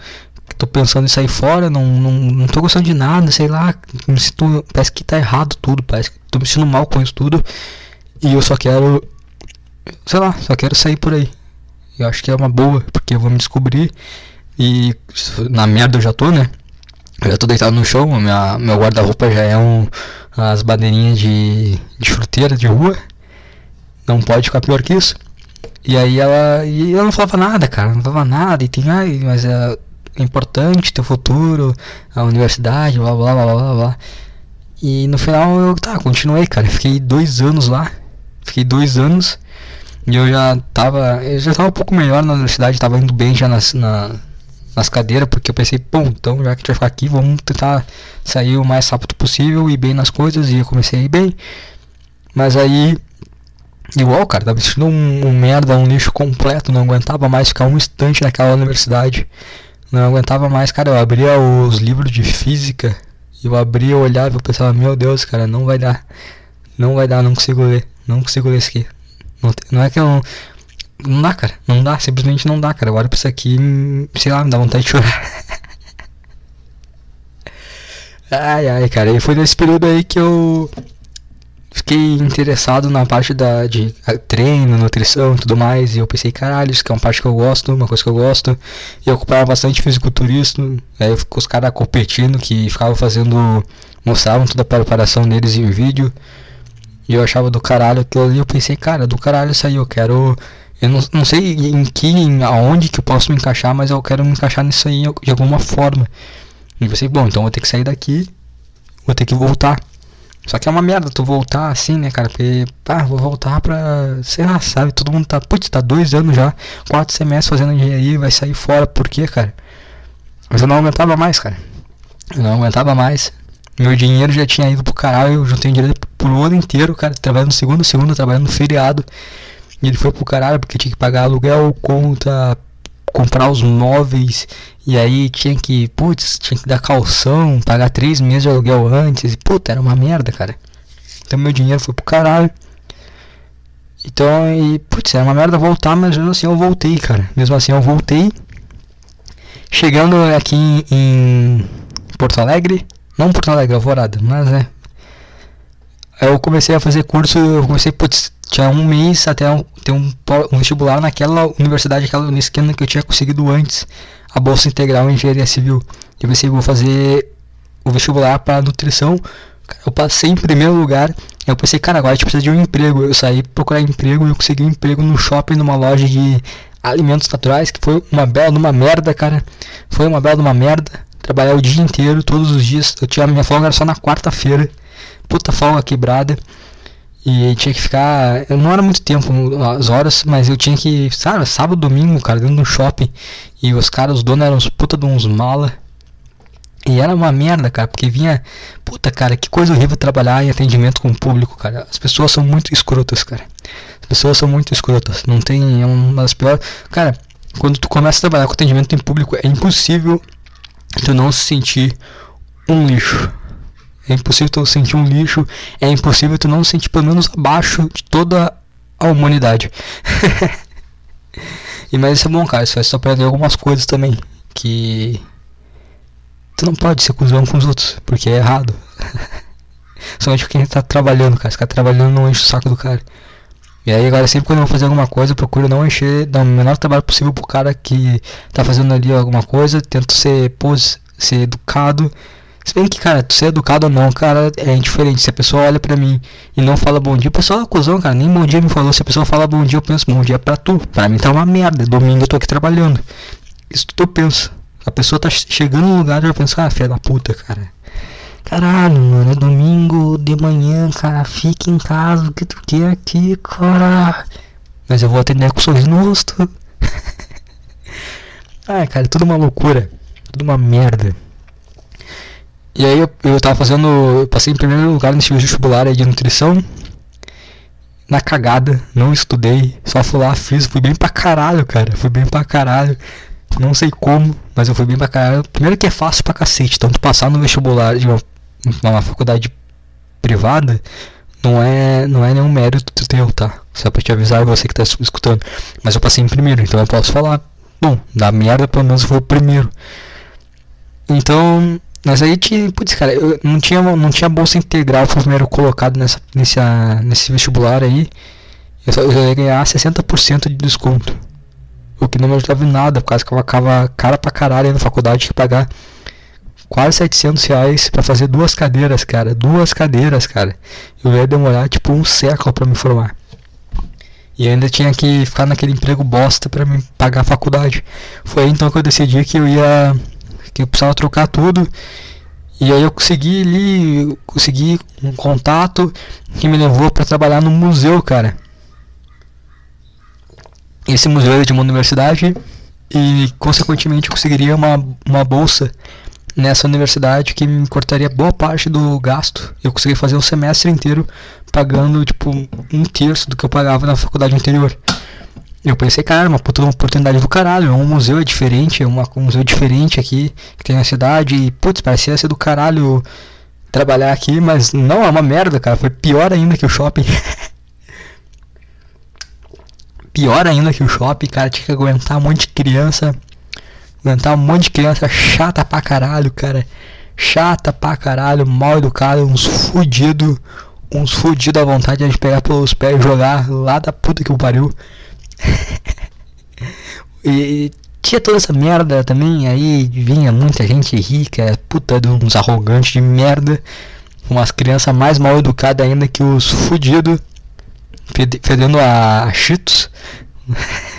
que tô pensando em sair fora, não, não, não tô gostando de nada, sei lá, me sinto, parece que tá errado tudo, parece que tô me sentindo mal com isso tudo. E eu só quero, sei lá, só quero sair por aí. Eu acho que é uma boa, porque eu vou me descobrir e na merda eu já tô, né? Eu já tô deitado no chão, minha, meu guarda-roupa já é um, as badeirinhas de, de fruteira de rua não pode ficar pior que isso. E aí ela, e ela não falava nada, cara, não falava nada, e tem, ai, mas é importante teu futuro, a universidade, blá blá blá blá blá. E no final eu, tá, continuei, cara, fiquei dois anos lá, fiquei dois anos, e eu já tava, eu já tava um pouco melhor na universidade, tava indo bem já nas, na, nas cadeiras, porque eu pensei, bom, então já que a gente vai ficar aqui, vamos tentar sair o mais rápido possível e bem nas coisas, e eu comecei a ir bem. Mas aí Igual, cara, tava sentindo um, um merda, um lixo completo, não aguentava mais ficar um instante naquela universidade. Não aguentava mais, cara, eu abria os livros de física, eu abria, eu olhava eu pensava, meu Deus, cara, não vai dar. Não vai dar, não consigo ler, não consigo ler isso aqui. Não, não é que eu não, não dá, cara, não dá, simplesmente não dá, cara. Olho pra isso aqui, sei lá, me dá vontade de chorar. [laughs] ai, ai, cara, e foi nesse período aí que eu fiquei interessado na parte da, de treino, nutrição tudo mais. E eu pensei, caralho, isso que é uma parte que eu gosto, uma coisa que eu gosto. E eu ocupava bastante fisiculturismo. Aí eu os caras competindo que ficavam fazendo. mostravam toda a preparação deles em vídeo. E eu achava do caralho aquilo ali. Eu pensei, cara, do caralho isso aí, eu quero. Eu não, não sei em que, em aonde que eu posso me encaixar, mas eu quero me encaixar nisso aí de alguma forma. E eu pensei, bom, então eu vou ter que sair daqui, vou ter que voltar. Só que é uma merda tu voltar assim, né, cara? Porque, pá, vou voltar pra. Sei lá, sabe? Todo mundo tá. Putz, tá dois anos já, quatro semestres fazendo engenharia, vai sair fora, por quê, cara? Mas eu não aguentava mais, cara. Eu não aguentava mais. Meu dinheiro já tinha ido pro caralho, eu juntei dinheiro pro ano inteiro, cara, trabalhando segundo, segundo, trabalhando feriado. E ele foi pro caralho porque tinha que pagar aluguel, conta, comprar os móveis e aí tinha que, putz, tinha que dar calção, pagar três meses de aluguel antes. E, puta, era uma merda, cara. Então meu dinheiro foi pro caralho. Então, e, putz, era uma merda voltar, mas mesmo assim eu voltei, cara. Mesmo assim eu voltei. Chegando aqui em, em Porto Alegre, não Porto Alegre, Alvorada, mas é. Eu comecei a fazer curso, eu comecei, putz, tinha um mês até ter um, um vestibular naquela universidade, aquela esquina que eu tinha conseguido antes a bolsa integral em engenharia civil. Eu pensei, vou fazer o vestibular para nutrição. Eu passei em primeiro lugar. Eu pensei, cara, agora a gente precisa de um emprego. Eu saí procurar emprego e eu consegui um emprego no shopping, numa loja de alimentos naturais, que foi uma bela de uma merda, cara. Foi uma bela de uma merda. Trabalhar o dia inteiro, todos os dias. Eu tinha minha folga só na quarta-feira. puta folga quebrada. E tinha que ficar. Não era muito tempo as horas, mas eu tinha que. Sabe, sábado, domingo, cara, dentro do shopping. E os caras, os donos eram uns puta de uns mala. E era uma merda, cara, porque vinha. Puta, cara, que coisa horrível trabalhar em atendimento com o público, cara. As pessoas são muito escrotas, cara. As pessoas são muito escrotas. Não tem. É uma das piores. Cara, quando tu começa a trabalhar com atendimento em público, é impossível tu não se sentir um lixo. É impossível tu sentir um lixo. É impossível tu não se sentir pelo menos abaixo de toda a humanidade. [laughs] e mas isso é bom, cara. Isso faz tu aprender algumas coisas também. Que tu não pode ser cuzão com os outros, porque é errado. [laughs] Somente quem tá trabalhando, cara. Se tá trabalhando não enche o saco do cara. E aí agora sempre quando eu vou fazer alguma coisa, procuro não encher, dar o menor trabalho possível pro cara que tá fazendo ali alguma coisa, tento ser, pôs, ser educado. Se bem que, cara, ser educado ou não, cara, é indiferente. Se a pessoa olha pra mim e não fala bom dia, o pessoal é cuzão, cara, nem bom dia me falou. Se a pessoa fala bom dia, eu penso, bom dia pra tu. Pra mim tá uma merda. Domingo eu tô aqui trabalhando. Isso tu pensa. A pessoa tá chegando no lugar e eu penso, ah, filha da puta, cara. Caralho, mano, é domingo de manhã, cara. Fica em casa, o que tu quer aqui, cara? Mas eu vou atender com um sorriso no rosto. [laughs] Ai, cara, é tudo uma loucura. Tudo uma merda. E aí eu, eu tava fazendo. Eu passei em primeiro lugar nesse vestibular de nutrição. Na cagada, não estudei, só fui lá, fiz, fui bem pra caralho, cara. Fui bem pra caralho. Não sei como, mas eu fui bem pra caralho. Primeiro que é fácil pra cacete, tanto passar no vestibular de uma numa faculdade privada, não é, não é nenhum mérito teu, tá? Só pra te avisar você que tá escutando. Mas eu passei em primeiro, então eu posso falar. Bom, da merda pelo menos foi o primeiro. Então, mas aí tinha, putz, cara, eu não tinha, não tinha bolsa integral pro primeiro colocado nessa, nesse, nesse vestibular aí. Eu, só, eu ia ganhar 60% de desconto. O que não me ajudava em nada, por causa que eu ficava cara pra caralho na faculdade, tinha que pagar quase 700 reais pra fazer duas cadeiras, cara. Duas cadeiras, cara. Eu ia demorar tipo um século pra me formar. E ainda tinha que ficar naquele emprego bosta para me pagar a faculdade. Foi então que eu decidi que eu ia. Que eu precisava trocar tudo. E aí eu consegui ali, consegui um contato que me levou para trabalhar no museu, cara. Esse museu era de uma universidade e consequentemente eu conseguiria uma, uma bolsa nessa universidade que me cortaria boa parte do gasto. Eu consegui fazer um semestre inteiro pagando tipo um terço do que eu pagava na faculdade anterior. Eu pensei, cara, uma puta oportunidade do caralho. É um museu é diferente, é uma, um museu diferente aqui que tem na cidade. E, putz, parecia ser do caralho trabalhar aqui, mas não, é uma merda, cara. Foi pior ainda que o shopping. [laughs] pior ainda que o shopping, cara. Tinha que aguentar um monte de criança Aguentar um monte de criança chata pra caralho, cara. Chata pra caralho, mal educada, uns fudido. Uns fudido à vontade de pegar pelos pés e jogar lá da puta que o pariu. E tinha toda essa merda também. Aí vinha muita gente rica, puta de uns arrogantes de merda. Umas crianças mais mal educadas ainda que os fudidos. Fedendo a Cheetos. [laughs]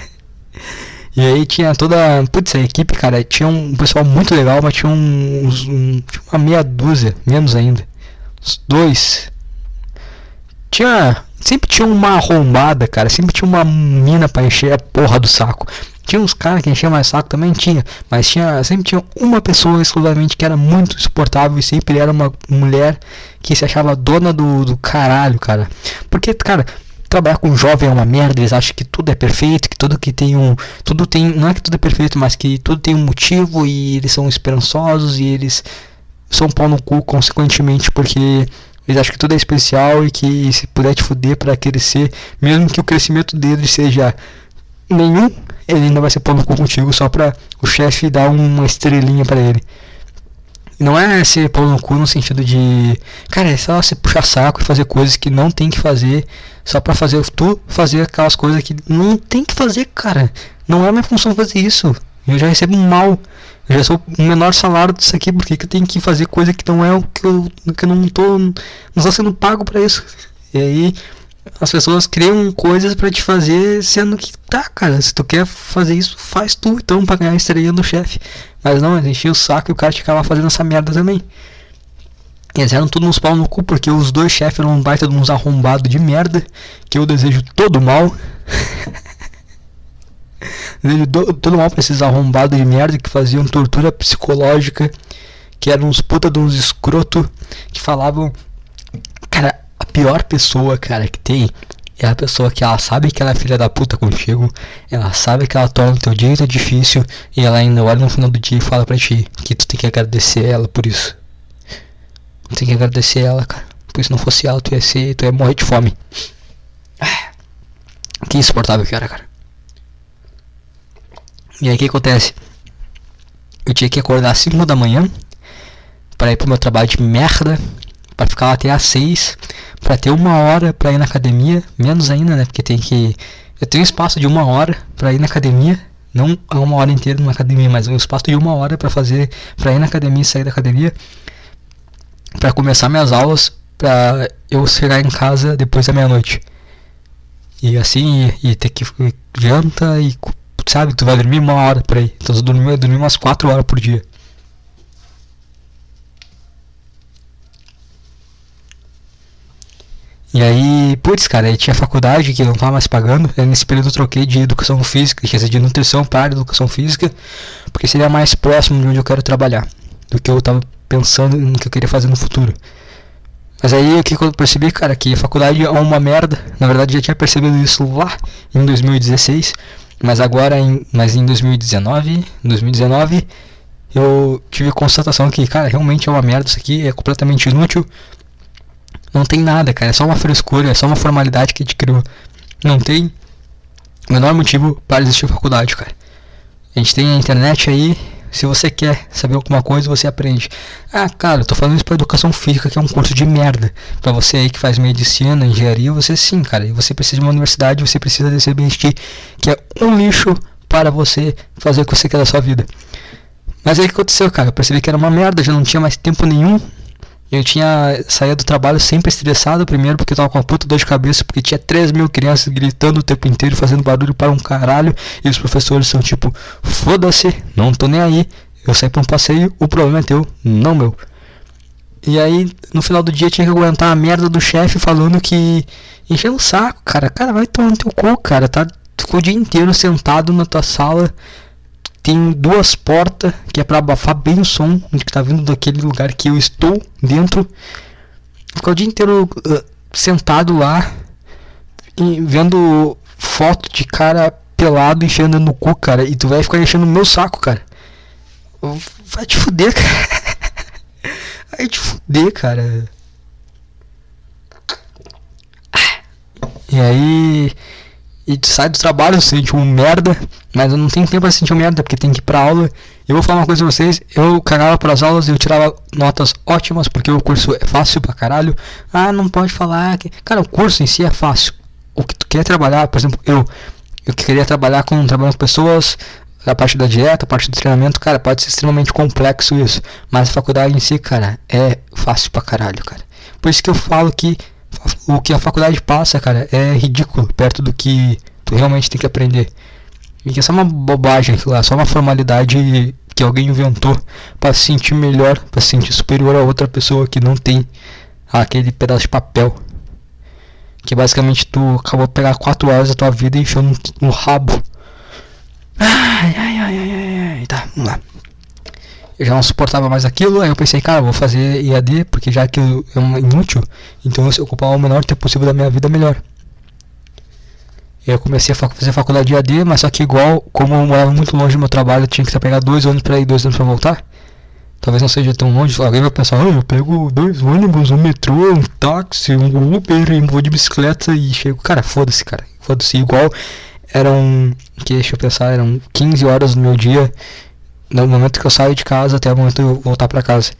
E aí tinha toda. Putz, a equipe, cara, tinha um pessoal muito legal, mas tinha uns. Um, uma meia dúzia, menos ainda. Uns dois. Tinha. Sempre tinha uma arrombada, cara. Sempre tinha uma mina pra encher a porra do saco. Tinha uns caras que enchiam mais saco também, tinha. Mas tinha, sempre tinha uma pessoa exclusivamente que era muito insuportável e sempre era uma mulher que se achava dona do, do caralho, cara. Porque, cara, trabalhar com jovem é uma merda, eles acham que tudo é perfeito, que tudo que tem um. Tudo tem. Não é que tudo é perfeito, mas que tudo tem um motivo e eles são esperançosos e eles são pau no cu, consequentemente, porque eles acham que tudo é especial e que se puder te fuder para crescer, mesmo que o crescimento deles seja nenhum, ele ainda vai ser pau no cu contigo só pra o chefe dar uma estrelinha para ele. Não é ser pau no cu no sentido de. Cara, é só você puxar saco e fazer coisas que não tem que fazer só pra fazer tu fazer aquelas coisas que não tem que fazer, cara. Não é minha função fazer isso. Eu já recebo mal. Eu já sou o menor salário disso aqui, porque que eu tenho que fazer coisa que não é o que eu, que eu não tô. Não estou sendo pago pra isso. E aí as pessoas criam coisas para te fazer, sendo que tá, cara, se tu quer fazer isso, faz tu então pra ganhar a estrelinha do chefe. Mas não, enchia o saco e o cara ficava fazendo essa merda também. Eles eram todos uns pau no cu, porque os dois chefes eram um baita de uns arrombados de merda, que eu desejo todo mal. [laughs] do, todo mal pra esses arrombados de merda que faziam tortura psicológica, que eram uns puta de uns escroto, que falavam. Cara, a pior pessoa, cara, que tem é a pessoa que ela sabe que ela é filha da puta contigo, ela sabe que ela torna o teu dia difícil e ela ainda olha no final do dia e fala pra ti que tu tem que agradecer ela por isso. Tem que agradecer ela, cara. Porque se não fosse ela, tu ia ser. Tu ia morrer de fome. Ah, que insuportável que era, cara. E aí o que acontece? Eu tinha que acordar às 5 da manhã para ir pro meu trabalho de merda, para ficar lá até às 6, para ter uma hora para ir na academia, menos ainda, né? Porque tem que eu tenho espaço de uma hora para ir na academia, não uma hora inteira numa academia, mas um espaço de uma hora para fazer, para ir na academia e sair da academia para começar minhas aulas para eu chegar em casa depois da meia-noite. E assim, e, e, ter que janta e sabe, tu vai dormir uma hora por aí. Então eu dormi, eu dormi umas 4 horas por dia. E aí, putz, cara, aí tinha faculdade que não tava mais pagando. Aí nesse período eu troquei de educação física, quer dizer, de nutrição para educação física, porque seria mais próximo de onde eu quero trabalhar do que eu tava pensando no que eu queria fazer no futuro. Mas aí o que eu percebi, cara, que a faculdade é uma merda. Na verdade já tinha percebido isso lá em 2016, mas agora em, mas em 2019, 2019 eu tive constatação que, cara, realmente é uma merda isso aqui, é completamente inútil. Não tem nada, cara, é só uma frescura, é só uma formalidade que a gente criou. Não tem o menor motivo para existir faculdade, cara. A gente tem a internet aí, se você quer saber alguma coisa, você aprende. Ah, cara, eu tô falando isso pra educação física, que é um curso de merda. Pra você aí que faz medicina, engenharia, você sim, cara. E você precisa de uma universidade, você precisa desse ambiente que é um lixo para você fazer o que você quer da sua vida. Mas aí o que aconteceu, cara? Eu percebi que era uma merda, já não tinha mais tempo nenhum eu tinha saído do trabalho sempre estressado, primeiro porque eu tava com uma puta dor de cabeça, porque tinha 3 mil crianças gritando o tempo inteiro, fazendo barulho para um caralho, e os professores são tipo, foda-se, não tô nem aí, eu saí pra um passeio, o problema é teu, não meu. E aí, no final do dia, tinha que aguentar a merda do chefe falando que. enchendo o saco, cara. Cara, vai tomar no teu cu, cara. Tá, ficou o dia inteiro sentado na tua sala, tem duas portas que é para abafar bem o som que tá vindo daquele lugar que eu estou dentro. Ficar o dia inteiro uh, sentado lá e vendo foto de cara pelado enchendo no cu, cara. E tu vai ficar enchendo no meu saco, cara. Vai te fuder, cara. [laughs] Vai te fuder, cara. E aí e sai do trabalho, se sente um merda, mas eu não tenho tempo pra sentir um merda, porque tem que ir pra aula. Eu vou falar uma coisa pra vocês, eu cagava pras aulas e eu tirava notas ótimas, porque o curso é fácil pra caralho. Ah, não pode falar que. Cara, o curso em si é fácil. O que tu quer trabalhar, por exemplo, eu. Eu queria trabalhar com trabalhando com pessoas, a parte da dieta, a parte do treinamento, cara, pode ser extremamente complexo isso. Mas a faculdade em si, cara, é fácil pra caralho, cara. Por isso que eu falo que o que a faculdade passa, cara, é ridículo perto do que tu realmente tem que aprender. E que é só uma bobagem aquilo lá, só uma formalidade que alguém inventou para se sentir melhor, para se sentir superior a outra pessoa que não tem aquele pedaço de papel. Que basicamente tu acabou de pegar 4 horas da tua vida e enfiou no, no rabo. Ai, ai, ai, ai, ai, tá, vamos lá eu já não suportava mais aquilo, aí eu pensei, cara, vou fazer IAD, porque já eu, é inútil, então se eu ocupar o menor tempo possível da minha vida, melhor. Eu comecei a fazer faculdade de IAD, mas só que igual, como eu morava muito longe do meu trabalho, eu tinha que pegar dois ônibus para ir, dois ônibus para voltar. Talvez não seja tão longe, alguém vai pensar, oh, eu pego dois ônibus, um metrô, um táxi, um Uber, e vou de bicicleta e chego. Cara, foda-se, cara. Foda-se, igual eram, que deixa eu pensar, eram 15 horas do meu dia do momento que eu saio de casa até o momento de eu voltar pra casa.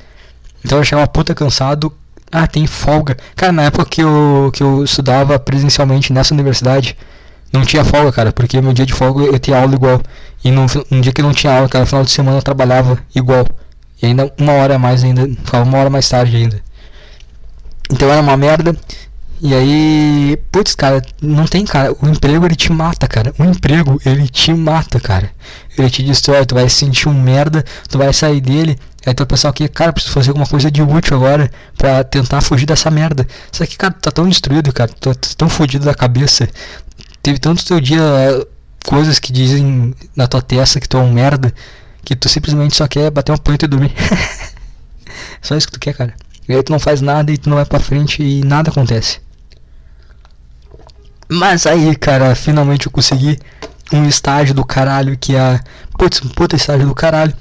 Então eu chegava puta cansado. Ah, tem folga. Cara, na época que eu, que eu estudava presencialmente nessa universidade, não tinha folga, cara, porque meu dia de folga eu tinha aula igual. E no, no dia que não tinha aula, cara, final de semana eu trabalhava igual. E ainda uma hora mais ainda, ficava uma hora mais tarde ainda. Então era uma merda. E aí, putz, cara, não tem, cara. O emprego ele te mata, cara. O emprego ele te mata, cara. Ele te destrói. Tu vai sentir um merda, tu vai sair dele. Aí tem o pessoal que, cara, preciso fazer alguma coisa de útil agora pra tentar fugir dessa merda. Só que, cara, tá tão destruído, cara, tá tão fodido da cabeça. Teve tanto teu dia coisas que dizem na tua testa que tu é um merda, que tu simplesmente só quer bater uma punheta e dormir. [laughs] só isso que tu quer, cara. E aí tu não faz nada e tu não vai pra frente e nada acontece. Mas aí, cara, finalmente eu consegui um estágio do caralho que é. Putz, um puta estágio do caralho.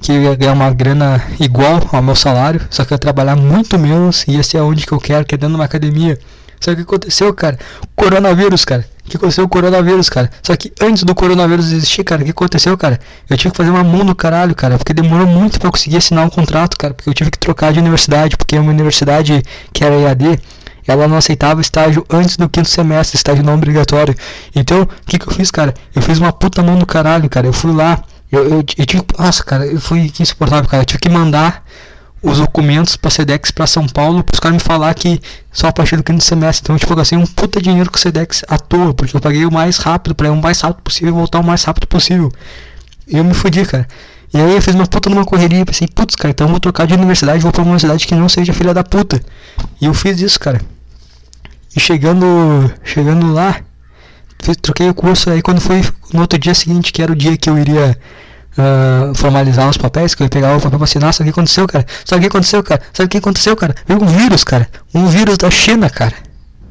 Que eu ia ganhar uma grana igual ao meu salário, só que eu ia trabalhar muito menos e ia ser aonde que eu quero, que é dentro de uma academia. Só que aconteceu, cara? Coronavírus, cara. O que aconteceu? O coronavírus, cara. Só que antes do coronavírus existir, cara, o que aconteceu, cara? Eu tive que fazer uma mão no caralho, cara. Porque demorou muito eu conseguir assinar um contrato, cara. Porque eu tive que trocar de universidade. Porque uma universidade que era EAD, ela não aceitava estágio antes do quinto semestre, estágio não obrigatório. Então, o que, que eu fiz, cara? Eu fiz uma puta mão no caralho, cara. Eu fui lá, eu, eu, eu tive. Nossa, cara, eu fui insuportável, cara. Eu tive que mandar os documentos pra Sedex pra São Paulo pros caras me falar que só a partir do quinto semestre. Então, tipo, eu gastei um puta dinheiro com o Sedex à toa, porque eu paguei o mais rápido pra ir o mais rápido possível e voltar o mais rápido possível. E eu me fudi, cara. E aí eu fiz uma puta numa correria pensei, putz, cara, então eu vou trocar de universidade, vou pra uma universidade que não seja filha da puta. E eu fiz isso, cara. E chegando, chegando lá, troquei o curso aí quando foi no outro dia seguinte, que era o dia que eu iria uh, formalizar os papéis, que eu ia pegar o papel pra assinar, sabe o que aconteceu, cara? Sabe o que aconteceu, cara? Sabe o que aconteceu, cara? Veio um vírus, cara. Um vírus da China, cara.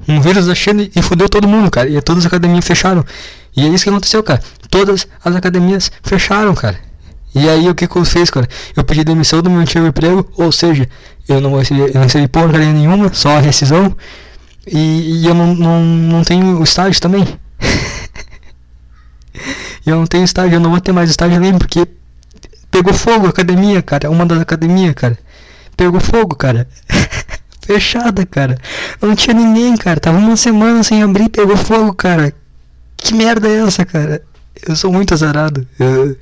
Um vírus da China e fudeu todo mundo, cara. E todas as academias fecharam. E é isso que aconteceu, cara. Todas as academias fecharam, cara. E aí o que, que eu fiz, cara? Eu pedi demissão do meu antigo emprego, ou seja, eu não recebi, eu não recebi porcaria nenhuma, só a rescisão. E, e eu não, não, não tenho estágio também. [laughs] eu não tenho estágio, eu não vou ter mais estágio nem porque pegou fogo a academia, cara. Uma das academias, cara. Pegou fogo, cara. [laughs] Fechada, cara. Não tinha ninguém, cara. Tava uma semana sem abrir pegou fogo, cara. Que merda é essa, cara? Eu sou muito azarado. Eu...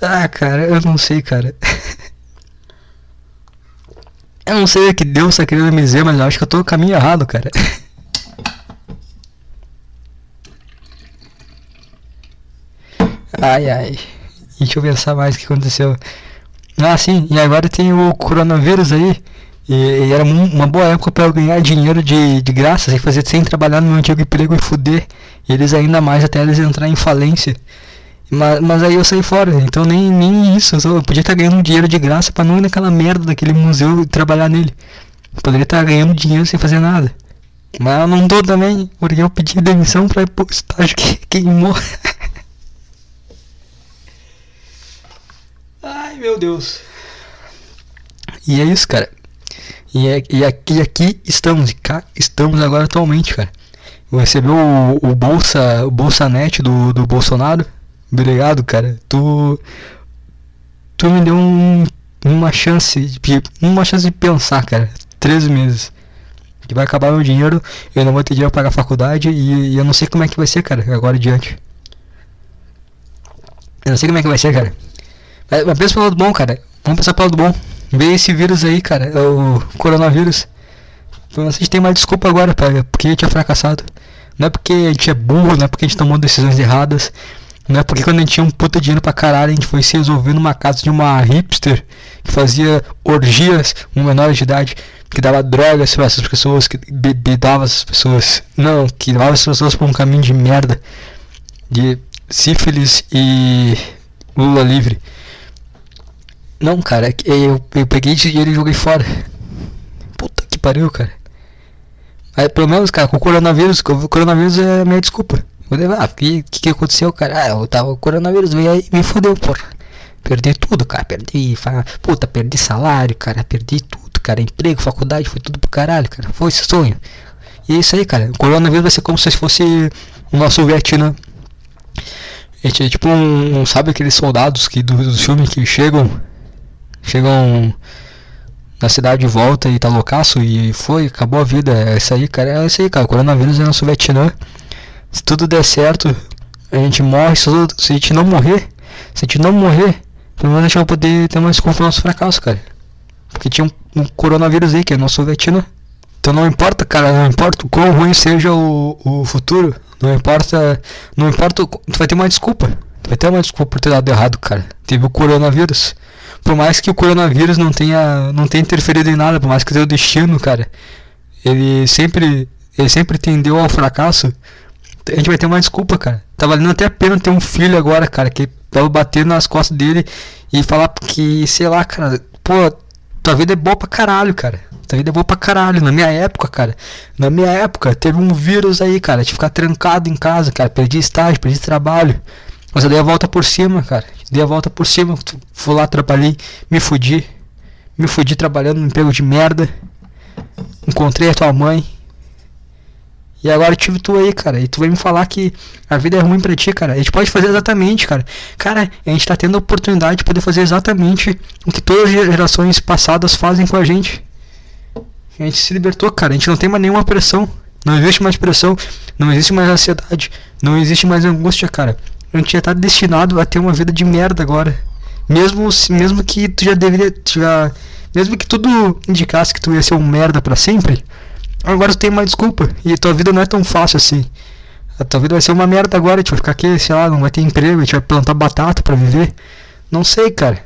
Ah, cara, eu não sei, cara. [laughs] Eu não sei o que Deus tá querendo me dizer, mas eu acho que eu tô no caminho errado, cara. Ai, ai. Deixa eu pensar mais o que aconteceu. Ah, sim, e agora tem o coronavírus aí. E, e era uma boa época para eu ganhar dinheiro de, de graça, sem fazer sem trabalhar no meu antigo emprego e fuder. Eles ainda mais até eles entrar em falência. Mas, mas aí eu saí fora, então nem, nem isso. Eu, podia estar ganhando dinheiro de graça para não ir naquela merda daquele museu e trabalhar nele. Eu poderia estar ganhando dinheiro sem fazer nada. Mas eu não tô também, porque eu pedi demissão pra ir pro estágio que [laughs] queimou. Ai meu Deus. E é isso, cara. E, é, e, aqui, e aqui estamos, cá estamos agora atualmente, cara. Eu recebi o, o Bolsa, o Bolsa Net do, do Bolsonaro. Obrigado, cara. Tu. Tu me deu um, uma chance de. Uma chance de pensar, cara. 13 meses. Que vai acabar meu dinheiro, eu não vou ter dinheiro pra pagar a faculdade e, e eu não sei como é que vai ser, cara, agora adiante. Eu não sei como é que vai ser, cara. Mas, mas pensa pelo lado bom, cara. Vamos pensar pelo lado bom. Vê esse vírus aí, cara. É o coronavírus. Gente tem uma desculpa agora, pra, porque a gente é fracassado. Não é porque a gente é burro, não é porque a gente tomou decisões erradas. Não é porque quando a gente tinha um puta dinheiro pra caralho, a gente foi se resolver numa casa de uma hipster que fazia orgias com menores de idade, que dava drogas para essas pessoas, que bebedava essas pessoas. Não, que levava essas pessoas por um caminho de merda. De sífilis e Lula livre. Não, cara, eu, eu peguei esse dinheiro e joguei fora. Puta que pariu, cara. Mas, pelo menos, cara, com o coronavírus, o coronavírus é a minha desculpa. Vou levar, o que, que aconteceu, cara? Ah, eu tava com coronavírus, veio aí me fodeu, porra. Perdi tudo, cara. Perdi, puta, perdi salário, cara. Perdi tudo, cara. Emprego, faculdade, foi tudo pro caralho, cara. Foi esse sonho. E é isso aí, cara. O coronavírus vai ser como se fosse o nosso Vietnã. É tipo um, um, Sabe aqueles soldados que do, do filme que chegam. Chegam na cidade de volta e tá loucaço e foi, acabou a vida. É isso aí, cara. É isso aí, cara. O coronavírus é nosso Vietnã. Se tudo der certo, a gente morre. Se, a gente não morrer, se a gente não morrer, pelo menos a gente vai poder ter mais desculpa no nosso fracasso, cara. Porque tinha um, um coronavírus aí, que é nosso Vietnã. Então não importa, cara, não importa o quão ruim seja o, o futuro, não importa, não importa, tu vai ter uma desculpa, tu vai ter uma desculpa por ter dado errado, cara. Teve o coronavírus. por mais que o coronavírus não tenha, não tenha interferido em nada, por mais que o destino, cara, ele sempre, ele sempre tendeu ao fracasso, a gente vai ter uma desculpa, cara. Tá valendo até a pena ter um filho agora, cara, que tava batendo nas costas dele e falar que, sei lá, cara, pô, tua vida é boa pra caralho, cara. Tua vida é boa pra caralho. Na minha época, cara, na minha época, teve um vírus aí, cara, de ficar trancado em casa, cara, perdi estágio, perdi trabalho. Mas eu dei a volta por cima, cara. Dei a volta por cima, fui lá, trabalhei, me fudi. Me fudi trabalhando num emprego de merda. Encontrei a tua mãe, e agora eu tive tu aí, cara. E tu vai me falar que a vida é ruim pra ti, cara. A gente pode fazer exatamente, cara. Cara, a gente tá tendo a oportunidade de poder fazer exatamente o que todas as gerações passadas fazem com a gente. A gente se libertou, cara. A gente não tem mais nenhuma pressão. Não existe mais pressão. Não existe mais ansiedade. Não existe mais angústia, cara. A gente já tá destinado a ter uma vida de merda agora. Mesmo, mesmo que tu já deveria. Já, mesmo que tudo indicasse que tu ia ser um merda para sempre Agora tu tem uma desculpa. E tua vida não é tão fácil assim. A tua vida vai ser uma merda agora. A gente vai ficar aqui, sei lá, não vai ter emprego. A gente vai plantar batata para viver. Não sei, cara.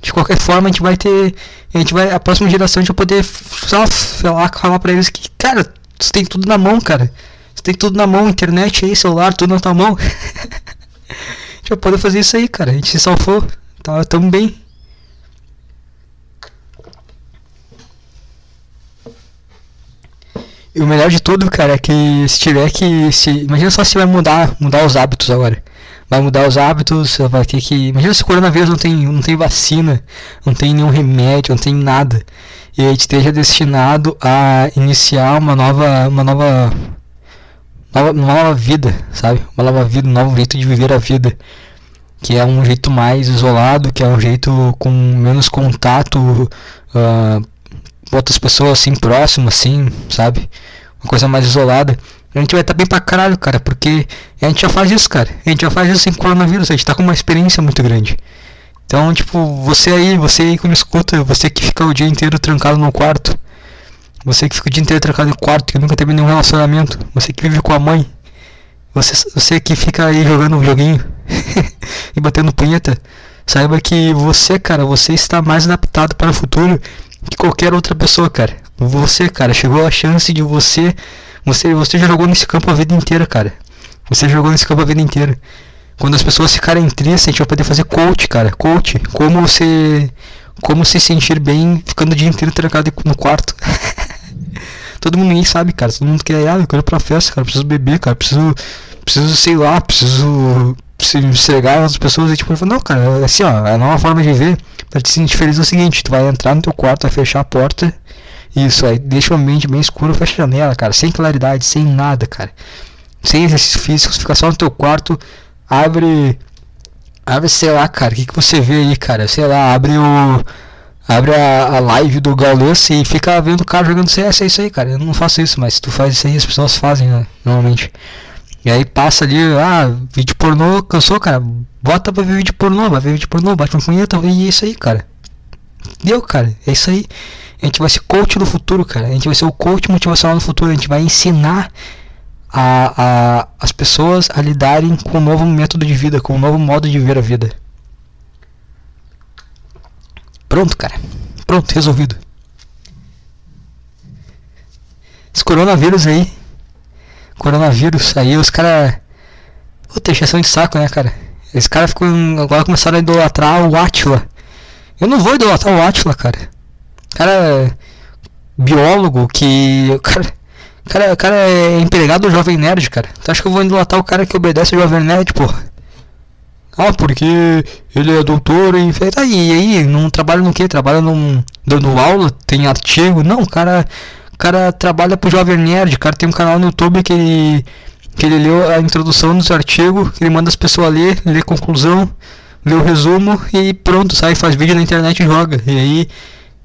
De qualquer forma, a gente vai ter. A gente vai. A próxima geração a gente vai poder só, lá, falar pra eles que, cara, você tem tudo na mão, cara. Você tem tudo na mão, internet aí, celular, tudo na tua mão. [laughs] a gente vai poder fazer isso aí, cara. A gente se salvou. Tá tão bem. E o melhor de tudo, cara, é que se tiver que. Se, imagina só se vai mudar, mudar os hábitos agora. Vai mudar os hábitos, vai ter que. Imagina se o coronavírus não tem, não tem vacina, não tem nenhum remédio, não tem nada. E a gente esteja destinado a iniciar uma nova. Uma nova. Nova, uma nova vida, sabe? Uma nova vida, um novo jeito de viver a vida. Que é um jeito mais isolado, que é um jeito com menos contato. Uh, outras pessoas assim próximas, assim, sabe? Uma coisa mais isolada. A gente vai estar tá bem pra caralho, cara, porque a gente já faz isso, cara. A gente já faz isso sem coronavírus, a gente tá com uma experiência muito grande. Então, tipo, você aí, você aí que me escuta, você que fica o dia inteiro trancado no quarto, você que fica o dia inteiro trancado no quarto, que nunca teve nenhum relacionamento, você que vive com a mãe, você, você que fica aí jogando um joguinho [laughs] e batendo punheta, saiba que você, cara, você está mais adaptado para o futuro que qualquer outra pessoa, cara. Você, cara, chegou a chance de você. Você, você jogou nesse campo a vida inteira, cara. Você jogou nesse campo a vida inteira. Quando as pessoas ficarem tristes, a gente vai poder fazer coach, cara. Coach. Como você. Como se sentir bem ficando o dia inteiro trancado no quarto. [laughs] Todo mundo ninguém sabe, cara. Todo mundo quer, ah, eu quero ir pra festa, cara. Preciso beber, cara. Preciso. Preciso, sei lá, preciso se entregar as pessoas e tipo, não, cara, assim, ó, a nova forma de ver pra te sentir feliz é o seguinte, tu vai entrar no teu quarto, vai fechar a porta, isso, aí deixa o ambiente bem escuro, fecha a janela, cara, sem claridade, sem nada, cara. Sem exercícios físicos, fica só no teu quarto, abre. Abre, sei lá, cara, o que, que você vê aí, cara? Sei lá, abre o. Abre a, a live do Gaules e fica vendo o cara jogando CS, é isso aí, cara. Eu não faço isso, mas se tu faz isso aí, as pessoas fazem, né, normalmente. E aí passa ali, ah, vídeo pornô, cansou, cara. Bota pra ver vídeo pornô, vai ver vídeo pornô, bate uma punheta, e é isso aí, cara. Deu, cara, é isso aí. A gente vai ser coach do futuro, cara. A gente vai ser o coach motivacional do futuro. A gente vai ensinar a, a, as pessoas a lidarem com um novo método de vida, com um novo modo de ver a vida. Pronto, cara. Pronto, resolvido. Esse coronavírus aí coronavírus, aí os caras. Puta, exceção de saco, né, cara? Esse cara ficou. Agora começaram a idolatrar o Atila. Eu não vou idolatrar o Atila, cara. Cara é biólogo que. O cara, cara, cara é empregado do Jovem Nerd, cara. Tu acha que eu vou idolatrar o cara que obedece ao Jovem Nerd, porra? Ah, porque ele é doutor e. Tá, e aí, não trabalha no que? Trabalha num, dando aula, tem artigo? Não, cara o cara trabalha pro Jovem Nerd, o cara tem um canal no YouTube que ele, que ele leu a introdução dos artigos, ele manda as pessoas ler, lê conclusão, lê o resumo e pronto, sai, faz vídeo na internet e joga. E aí.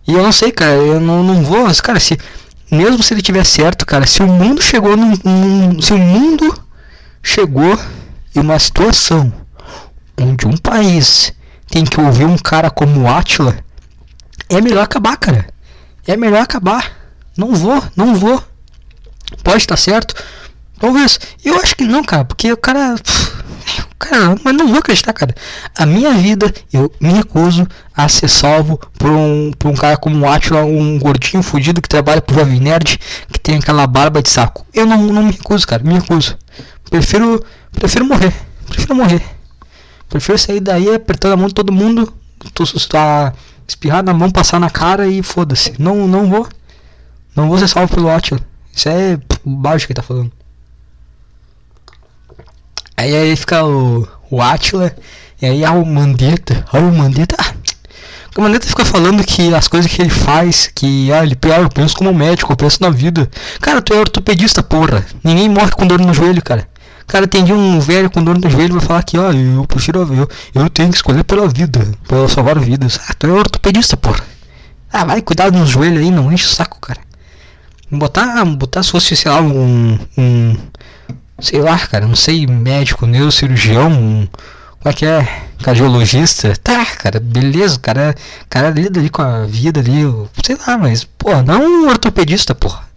E eu não sei, cara, eu não, não vou. Mas, cara, se. Mesmo se ele tiver certo, cara, se o mundo chegou num, num. Se o mundo chegou em uma situação onde um país tem que ouvir um cara como o Atila, é melhor acabar, cara. É melhor acabar. Não vou, não vou. Pode estar certo. Talvez. Eu acho que não, cara, porque o cara. Cara, mas não vou acreditar, cara. A minha vida, eu me recuso a ser salvo por um, por um cara como o Atila, um gordinho fudido que trabalha pro Jovem Nerd, que tem aquela barba de saco. Eu não, não me recuso, cara, me recuso. Prefiro, prefiro morrer, prefiro morrer. Prefiro sair daí apertando a mão de todo mundo, tô, tá, espirrar na mão, passar na cara e foda-se. Não, não vou. Não vou ser salvo pelo Atila. Isso é baixo que ele tá falando. Aí aí fica o, o Atila, e aí a o Mandetta, olha o Mandetta. Ah, o Mandetta fica falando que as coisas que ele faz, que ah, ele pior, eu penso como médico, eu penso na vida. Cara, tu é ortopedista, porra. Ninguém morre com dor no joelho, cara. Cara, tem um velho com dor no joelho vai falar que, ó, eu prefiro eu, eu tenho que escolher pela vida, pela salvar vidas. Ah, tu é ortopedista, porra. Ah, vai, cuidado no joelho aí, não enche o saco, cara. Botar, botar se fosse, sei lá, um, um sei lá, cara, não sei, médico, neurocirurgião, como é que é? Cardiologista, tá, cara, beleza, cara, cara lida ali com a vida ali, sei lá, mas, pô, não um ortopedista, porra.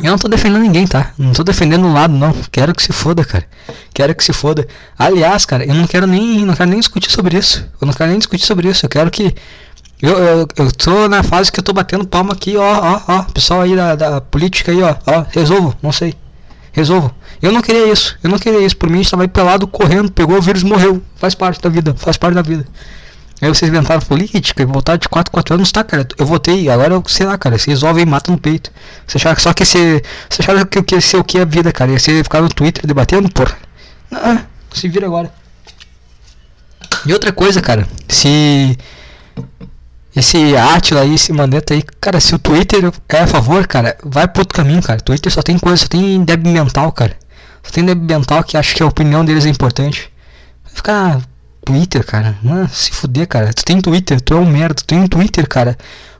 Eu não tô defendendo ninguém, tá? Não tô defendendo um lado, não. Quero que se foda, cara. Quero que se foda. Aliás, cara, eu não quero nem, não quero nem discutir sobre isso. Eu não quero nem discutir sobre isso. Eu quero que eu, eu, eu tô na fase que eu tô batendo palma aqui, ó, ó, ó. Pessoal aí da, da política aí, ó, ó, resolvo, não sei. Resolvo. Eu não queria isso, eu não queria isso. Por mim, estava aí pelado, correndo, pegou o vírus morreu. Faz parte da vida, faz parte da vida. Aí vocês inventaram política e voltaram de 4 4 anos, tá, cara? Eu votei, agora eu sei lá, cara. Vocês resolvem e no peito. Você achava que só que ser. Você achava que, que ser o que é vida, cara? Ia ser ficar no Twitter debatendo, porra. Não, se vira agora. E outra coisa, cara, se esse Atila aí, esse Mandetta aí, cara, se o Twitter é a favor, cara, vai pro outro caminho, cara. Twitter só tem coisa, só tem débil mental, cara. Só tem débil mental que acha que a opinião deles é importante. Vai ficar Twitter, cara. Mano, se fuder, cara. Tu tem Twitter, tu é um merda, tu tem Twitter, cara.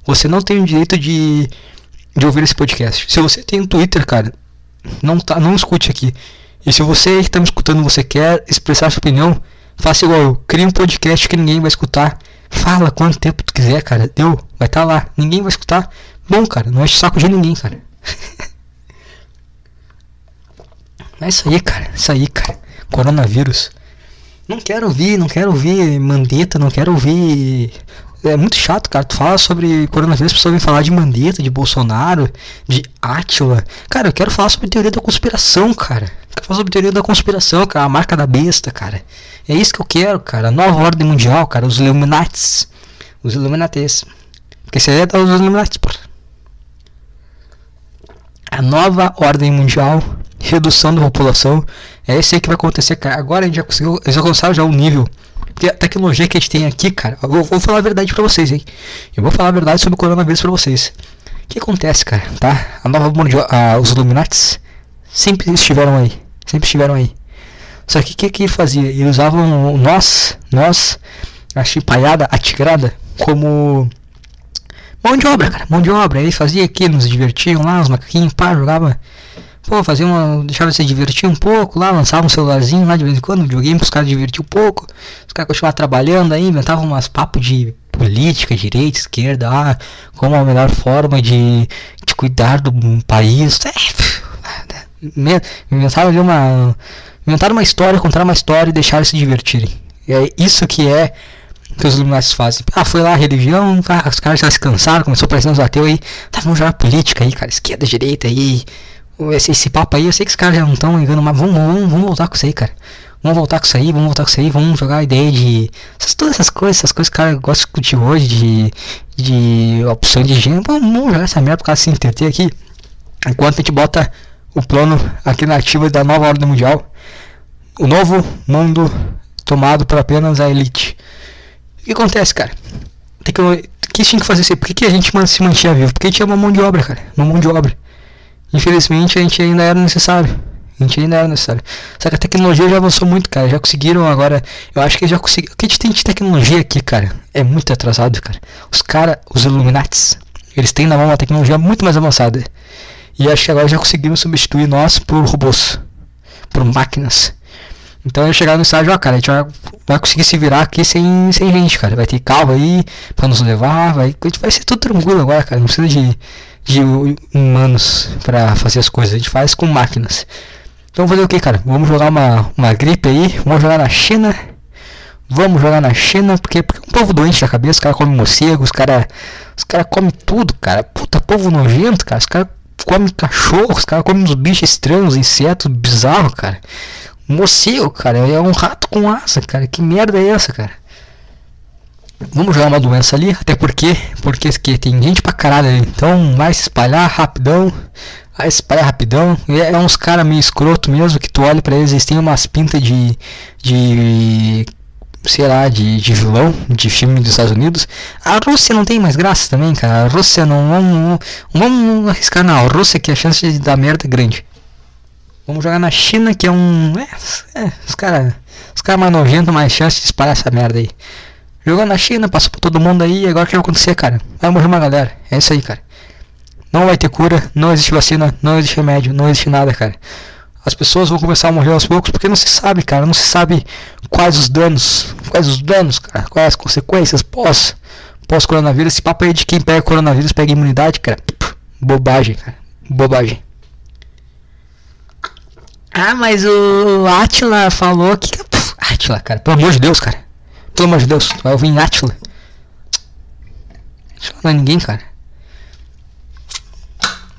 Você não tem o direito de, de ouvir esse podcast. Se você tem Twitter, cara, não, tá, não escute aqui. E se você que tá me escutando, você quer expressar sua opinião, faça igual eu. Crie um podcast que ninguém vai escutar Fala quanto tempo tu quiser, cara. Deu. Vai estar tá lá. Ninguém vai escutar. Bom, cara. Não enche o saco de ninguém, cara. [laughs] é isso aí, cara. Isso aí, cara. Coronavírus. Não quero ouvir, não quero ouvir Mandetta, não quero ouvir. É muito chato, cara. Tu fala sobre coronavírus, as pessoas vêm falar de Mandetta, de Bolsonaro, de Átila. Cara, eu quero falar sobre teoria da conspiração, cara. Eu quero falar sobre teoria da conspiração, cara. A marca da besta, cara. É isso que eu quero, cara. Nova ordem mundial, cara. Os Illuminates. Os Illuminates. Porque isso aí é dos Illuminates, porra. A nova ordem mundial. Redução da população. É isso aí que vai acontecer, cara. Agora a gente já conseguiu. Eles alcançaram já o nível. A tecnologia que a gente tem aqui, cara. Eu vou, falar a verdade pra vocês, hein. Eu vou falar a verdade sobre o coronavírus pra vocês. O que acontece, cara, tá? A nova mundial. Ah, os Illuminates sempre estiveram aí. Sempre estiveram aí. Só que o que, que fazia? Ele usava nós, nós, a chipaiada, a tigrada, como mão de obra, cara, mão de obra. Ele fazia aqui, nos divertiam lá, os macaquinhos, pá, jogava. Pô, fazia uma. deixava se divertir um pouco lá, lançava um celularzinho lá de vez em quando, um videogame os caras divertir um pouco. Os caras continuavam trabalhando aí, inventavam umas papos de política, direita, esquerda, ah, como a melhor forma de, de cuidar do país. É, inventavam ali uma Inventaram uma história, contaram uma história e deixaram se divertirem. E é isso que é que os Illuminati fazem. Ah, foi lá a religião, os caras já se cansaram, começou a parecer uns ateus aí. Tá, vamos jogar política aí, cara, esquerda, direita aí. Esse, esse papo aí, eu sei que os caras já não estão ligando, mas vamos, vamos, vamos voltar com isso aí, cara. Vamos voltar com isso aí, vamos voltar com isso aí, vamos jogar a ideia de. Essas, todas essas coisas, essas coisas que o cara gosta de discutir hoje, de, de opção de gênero. Vamos, vamos jogar essa merda pro cara se entreter aqui. Enquanto a gente bota o plano aqui na ativa da nova ordem mundial o novo mundo tomado por apenas a elite. O que acontece, cara? Tem que, que tinha que fazer isso? Por que, que a gente se mantinha vivo? Porque tinha uma mão de obra, cara. Uma mão de obra. Infelizmente a gente ainda era necessário. A gente ainda era necessário. Só que a tecnologia já avançou muito, cara. Já conseguiram agora. Eu acho que já conseguiram. O que a gente tem de tecnologia aqui, cara, é muito atrasado, cara. Os caras, os Illuminates, eles têm na mão uma tecnologia muito mais avançada. E acho que agora já conseguiram substituir nós por robôs, por máquinas. Então eu chegar no estágio, ó, cara, a gente vai, vai conseguir se virar aqui sem, sem gente, cara. Vai ter carro aí pra nos levar, vai, a gente vai ser tudo tranquilo agora, cara. Não precisa de, de humanos pra fazer as coisas, a gente faz com máquinas. Então fazer o que, cara? Vamos jogar uma, uma gripe aí, vamos jogar na China. Vamos jogar na China, porque, porque é um povo doente da cabeça, os caras comem morcego, os caras os cara comem tudo, cara. Puta, povo nojento, cara. Os caras comem cachorro, os caras comem uns bichos estranhos, insetos bizarros, cara. Morcego, cara, é um rato com asa, cara. Que merda é essa, cara? Vamos jogar uma doença ali, até porque, porque tem gente pra caralho ali. Então vai se espalhar rapidão. Vai se espalhar rapidão. É, é uns caras meio escroto mesmo que tu olha pra eles, eles têm umas pintas de. de. sei lá, de, de vilão, de filme dos Estados Unidos. A Rússia não tem mais graça também, cara. A Rússia não vamos, vamos arriscar não. A Rússia que a chance de dar merda é grande. Vamos jogar na China que é um. É, é os caras. Os caras mais nojentos, mais chance de espalhar essa merda aí. Jogou na China, passou por todo mundo aí, agora o que vai acontecer, cara? Vai morrer uma galera. É isso aí, cara. Não vai ter cura, não existe vacina, não existe remédio, não existe nada, cara. As pessoas vão começar a morrer aos poucos porque não se sabe, cara. Não se sabe quais os danos, quais os danos, cara, quais as consequências pós, pós coronavírus. Esse papo aí de quem pega coronavírus pega imunidade, cara. Bobagem, cara. Bobagem. Ah, mas o Atila falou que. Atila, cara, pelo amor de Deus, cara. Pelo de Deus, vai ouvir em Atila. Atila não é ninguém, cara.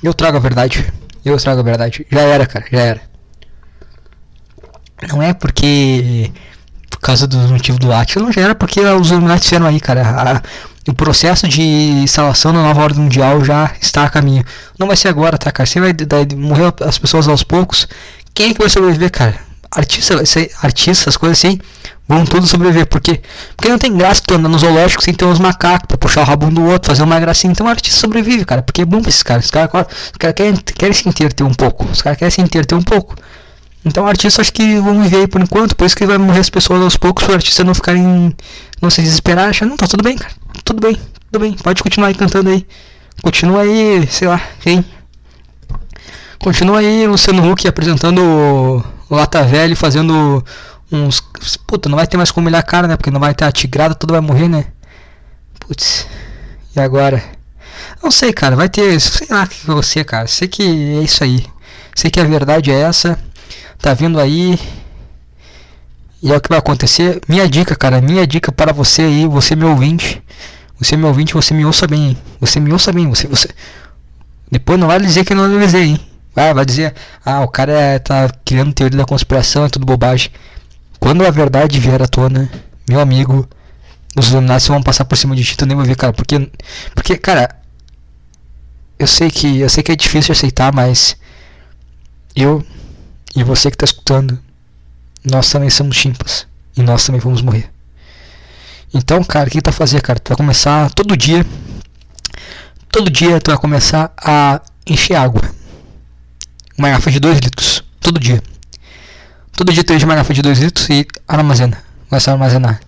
Eu trago a verdade. Eu trago a verdade. Já era, cara, já era. Não é porque. Por causa do motivo do Atila, já era porque os Illuminati fizeram aí, cara. A, o processo de instalação da nova ordem mundial já está a caminho. Não vai ser agora, tá, cara? Você vai, vai morrer as pessoas aos poucos. Quem é que vai sobreviver, cara? Artistas, artistas, coisas assim, vão tudo sobreviver. Por quê? Porque não tem graça tu andar no zoológico sem ter uns macacos pra puxar o rabo um do outro, fazer uma gracinha. Então o artista sobrevive, cara. Porque é bom pra esses caras. Os caras, os caras querem, querem se interter um pouco. Os caras querem se interter um pouco. Então artistas acho que vão viver aí por enquanto. Por isso que vai morrer as pessoas aos poucos. Para artista não ficarem. Não se desesperar. Achar, não, tá tudo bem, cara. Tudo bem, tudo bem. Pode continuar aí cantando aí. Continua aí, sei lá, quem. Continua aí o Luciano Huck apresentando o Lata Velho fazendo uns. Puta, não vai ter mais como olhar a cara, né? Porque não vai ter a tigrada, tudo vai morrer, né? Putz. E agora? Não sei, cara. Vai ter. Sei lá que você, cara. Sei que é isso aí. Sei que a verdade é essa. Tá vindo aí. E é o que vai acontecer. Minha dica, cara. Minha dica para você aí, você meu ouvinte. Você meu ouvinte, você me ouça bem. Você me ouça bem. Você, você. Depois não vai dizer que não avisei, hein? Ah, vai dizer, ah, o cara é, tá criando teoria da conspiração, é tudo bobagem. Quando a verdade vier à tona, meu amigo, os Illuminati vão passar por cima de ti, tu nem vai ver, cara. Porque, porque, cara, eu sei que, eu sei que é difícil aceitar, mas eu e você que tá escutando, nós também somos chimpas e nós também vamos morrer. Então, cara, o que tu vai fazer, cara? Tu vai começar todo dia, todo dia tu vai começar a encher água uma garrafa de 2 litros, todo dia. Todo dia enche uma garrafa de 2 litros e armazena. Começa a armazenar.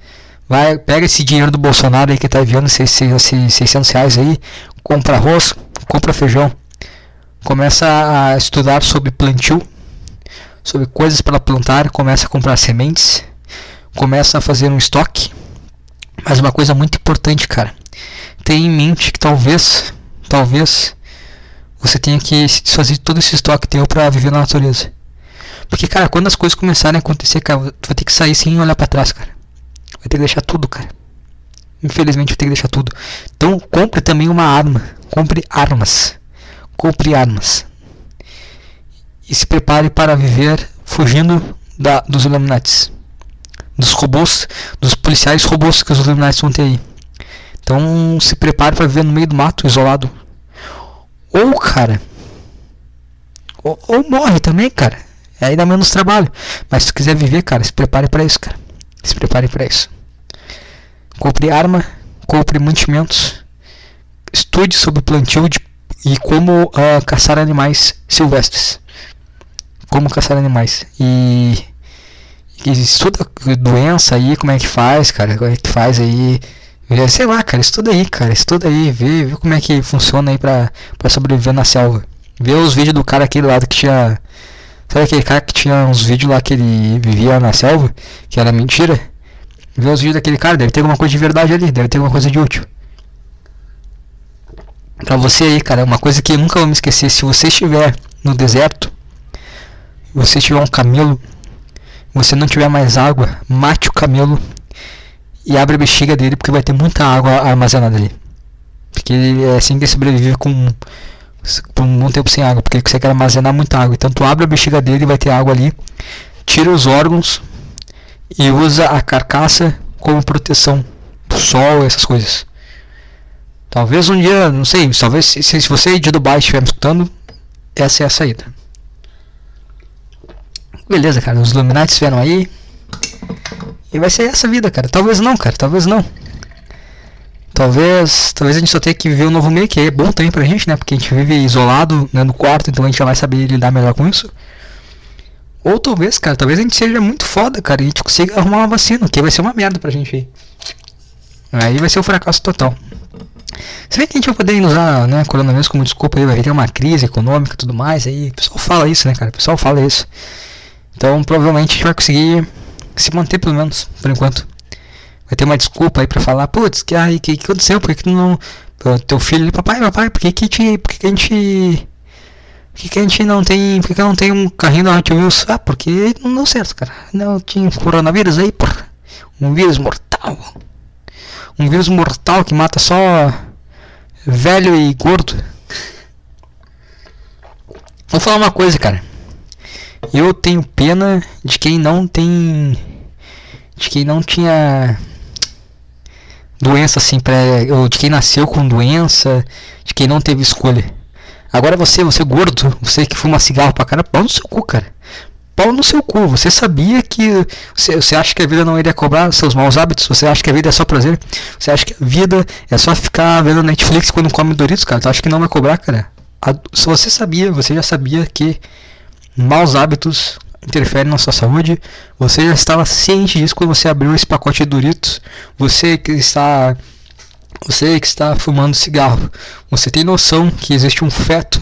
Vai, pega esse dinheiro do Bolsonaro aí que tá enviando 600 reais aí, compra arroz, compra feijão. Começa a estudar sobre plantio, sobre coisas para plantar, começa a comprar sementes, começa a fazer um estoque. Mas uma coisa muito importante, cara. Tenha em mente que talvez, talvez você tenha que se desfazer de todo esse estoque teu para viver na natureza. Porque, cara, quando as coisas começarem a acontecer, cara, tu vai ter que sair sem olhar para trás, cara. Vai ter que deixar tudo, cara. Infelizmente, vai ter que deixar tudo. Então, compre também uma arma. Compre armas. Compre armas. E se prepare para viver fugindo da, dos Illuminatis. Dos robôs, dos policiais robôs que os Illuminatis vão ter aí. Então, se prepare para viver no meio do mato, isolado, ou, cara. Ou, ou morre também, cara. Aí dá menos trabalho. Mas se quiser viver, cara, se prepare para isso, cara. Se prepare para isso. Compre arma, compre mantimentos. Estude sobre plantio de, e como uh, caçar animais silvestres. Como caçar animais. E, e estuda doença aí, como é que faz, cara. Como é que faz aí Sei lá, cara, estuda aí, cara, estuda aí, vê, vê como é que funciona aí pra, pra sobreviver na selva. Vê os vídeos do cara aquele lá que tinha. Sabe aquele cara que tinha uns vídeos lá que ele vivia na selva? Que era mentira? Vê os vídeos daquele cara, deve ter alguma coisa de verdade ali, deve ter alguma coisa de útil. Pra você aí, cara, uma coisa que eu nunca vou me esquecer, se você estiver no deserto você tiver um camelo, você não tiver mais água, mate o camelo e abre a bexiga dele porque vai ter muita água armazenada ali. Porque é assim que ele sobrevive com por um bom tempo sem água, porque ele consegue armazenar muita água. Então tu abre a bexiga dele e vai ter água ali, tira os órgãos e usa a carcaça como proteção do sol, essas coisas. Talvez um dia, não sei, talvez se, se você de Dubai estiver me escutando, essa é a saída. Beleza, cara, os Illuminati vieram aí. E vai ser essa vida, cara. Talvez não, cara, talvez não. Talvez, talvez a gente só tenha que viver um novo meio, que é bom também pra gente, né? Porque a gente vive isolado né, no quarto, então a gente já vai saber lidar melhor com isso. Ou talvez, cara, talvez a gente seja muito foda, cara, e a gente consiga arrumar uma vacina, que vai ser uma merda pra gente aí. Aí vai ser um fracasso total. Se bem que a gente vai poder usar, né, coronavírus como desculpa aí, vai ter uma crise econômica e tudo mais, aí o pessoal fala isso, né, cara, o pessoal fala isso. Então provavelmente a gente vai conseguir se manter pelo menos, por enquanto. Vai ter uma desculpa aí pra falar, putz, que aí, que, que aconteceu? Por que, que não. Teu filho, papai, papai, por que, que, te, por que, que a gente por que, que, a gente não tem. Por que, que não tem um carrinho da Hot Wheels? Ah, porque não deu certo, cara. Não tinha coronavírus aí, porra. Um vírus mortal. Um vírus mortal que mata só velho e gordo. Vou falar uma coisa, cara. Eu tenho pena de quem não tem. De quem não tinha doença assim, pré, ou de quem nasceu com doença, de quem não teve escolha. Agora você, você gordo, você que fuma cigarro pra cara, pau no seu cu, cara. Pau no seu cu. Você sabia que. Você, você acha que a vida não iria cobrar seus maus hábitos? Você acha que a vida é só prazer? Você acha que a vida é só ficar vendo Netflix quando come Doritos, cara? Tu acha que não vai cobrar, cara? A, se você sabia, você já sabia que maus hábitos interferem na sua saúde. Você já estava ciente disso quando você abriu esse pacote de Doritos. Você que está você que está fumando cigarro, você tem noção que existe um feto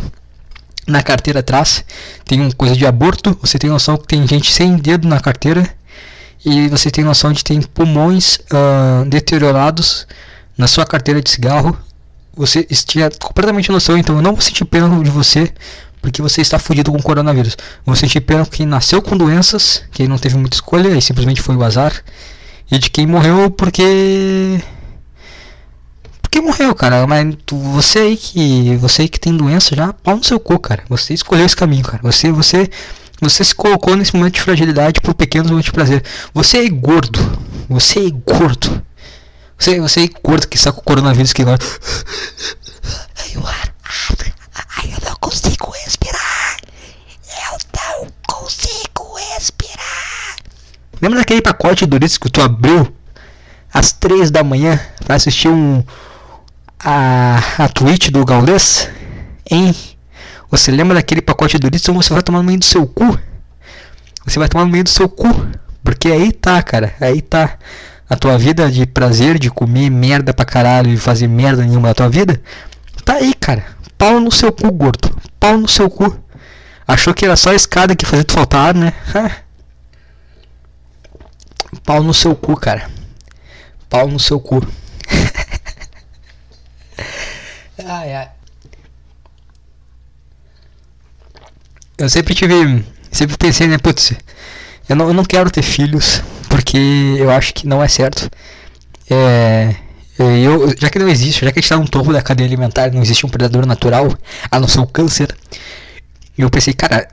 na carteira atrás? Tem uma coisa de aborto? Você tem noção que tem gente sem dedo na carteira? E você tem noção de que tem pulmões uh, deteriorados na sua carteira de cigarro? Você tinha completamente noção, então eu não vou sentir pena de você porque você está fudido com o coronavírus. Vou sentir pena quem nasceu com doenças, quem não teve muita escolha e simplesmente foi o azar, e de quem morreu porque porque morreu, cara. Mas tu, você aí que. Você aí que tem doença já, pau no seu cu, cara. Você escolheu esse caminho, cara. Você, você. Você se colocou nesse momento de fragilidade por pequenos momentos de prazer. Você é gordo. Você é gordo. Você, você é gordo que está com o coronavírus que agora. Eu não consigo respirar. Eu não consigo respirar. Lembra daquele pacote de Doritos que tu abriu às três da manhã para assistir um, a, a tweet do Gaules, hein? Você lembra daquele pacote de Doritos? Então você vai tomar no meio do seu cu. Você vai tomar no meio do seu cu. Porque aí tá, cara. Aí tá. A tua vida de prazer, de comer merda pra caralho e fazer merda nenhuma da tua vida. Tá aí, cara. Pau no seu cu, gordo. Pau no seu cu. Achou que era só a escada que fazia tu faltar, né? [laughs] Pau no seu cu, cara. Pau no seu cu. [laughs] Ai, ai. Eu sempre tive. Sempre pensei, né, putz, eu não, eu não quero ter filhos, porque eu acho que não é certo. É. Eu, já que não existe, já que a gente tá no topo da cadeia alimentar, não existe um predador natural, a não ser o câncer. Eu pensei, cara,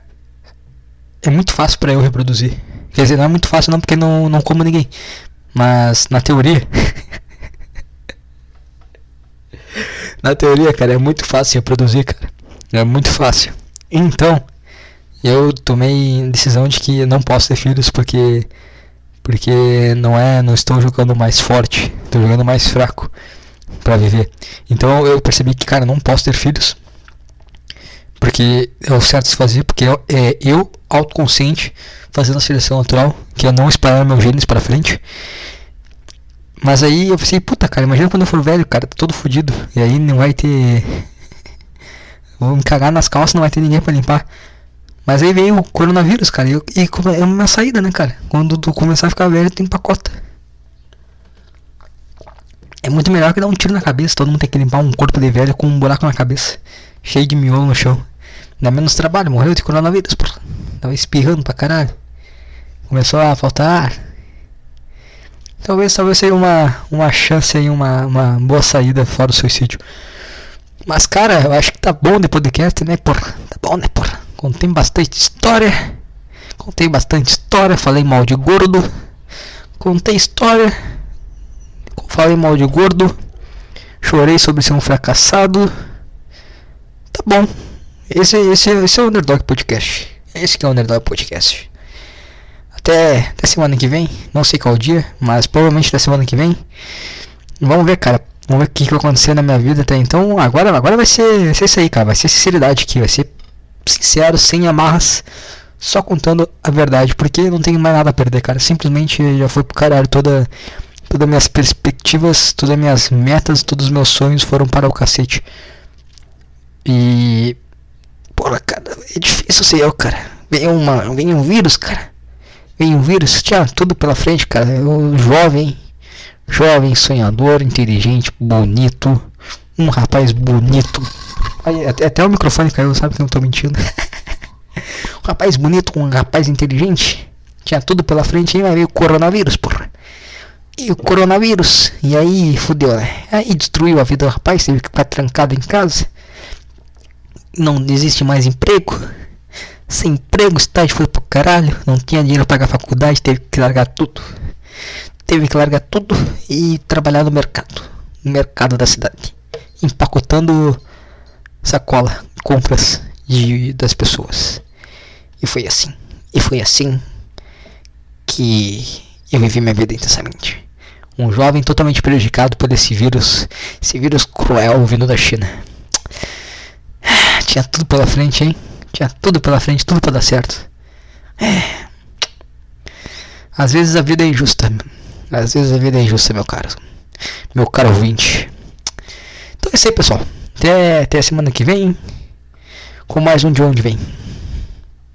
é muito fácil para eu reproduzir. Quer dizer, não é muito fácil não, porque não, não como ninguém. Mas na teoria, [laughs] Na teoria, cara, é muito fácil reproduzir, cara. É muito fácil. Então, eu tomei decisão de que não posso ter filhos porque porque não é, não estou jogando mais forte, estou jogando mais fraco para viver. Então eu percebi que, cara, não posso ter filhos. Porque é o certo se fazer, porque é, é eu autoconsciente fazendo a seleção natural, que é não espalhar meus genes para frente. Mas aí eu pensei, puta cara, imagina quando eu for velho, cara, todo fodido. E aí não vai ter. [laughs] Vou me cagar nas calças, não vai ter ninguém pra limpar. Mas aí veio o coronavírus, cara. E, e é uma saída, né, cara? Quando tu começar a ficar velho, tem pacota. É muito melhor que dar um tiro na cabeça. Todo mundo tem que limpar um corpo de velho com um buraco na cabeça. Cheio de miolo no chão. Dá menos trabalho, morreu de coronavírus, porra. Tava espirrando pra caralho. Começou a faltar ar. Talvez, talvez seja uma, uma chance aí, uma, uma boa saída fora do suicídio. Mas, cara, eu acho que tá bom de podcast, né, porra? Tá bom, né, porra? Contei bastante história. Contei bastante história. Falei mal de gordo. Contei história. Falei mal de gordo. Chorei sobre ser um fracassado. Tá bom. Esse, esse, esse é o Underdog Podcast. Esse que é o Underdog Podcast. Até, até semana que vem. Não sei qual dia, mas provavelmente da semana que vem. Vamos ver, cara. Vamos ver o que, que vai acontecer na minha vida até então. Agora, agora vai ser, vai ser isso aí, cara. Vai ser sinceridade aqui. Vai ser sincero, sem amarras. Só contando a verdade. Porque não tenho mais nada a perder, cara. Simplesmente já foi pro caralho toda. Todas as minhas perspectivas, todas as minhas metas, todos os meus sonhos foram para o cacete. E. Porra, cara, é difícil ser eu, cara. Vem, uma, vem um vírus, cara. Vem um vírus, tinha tudo pela frente, cara. Eu, jovem, jovem, sonhador, inteligente, bonito. Um rapaz bonito. Até, até o microfone caiu, sabe que eu não tô mentindo. [laughs] um rapaz bonito, um rapaz inteligente. Tinha tudo pela frente, aí vai ver o coronavírus, porra. E o coronavírus. E aí fudeu, né? Aí destruiu a vida do rapaz, teve que ficar trancado em casa. Não existe mais emprego. Sem emprego, estágio foi pro caralho. Não tinha dinheiro pra pagar faculdade, teve que largar tudo. Teve que largar tudo e trabalhar no mercado. No mercado da cidade. Empacotando sacola, compras de, das pessoas. E foi assim. E foi assim que eu vivi minha vida intensamente. Um jovem totalmente prejudicado por esse vírus, esse vírus cruel vindo da China. Tinha tudo pela frente, hein? Tinha tudo pela frente, tudo para dar certo. É. Às vezes a vida é injusta. Às vezes a vida é injusta, meu caro. Meu caro ouvinte. Isso aí, pessoal. Até, até a semana que vem. Com mais um de onde vem.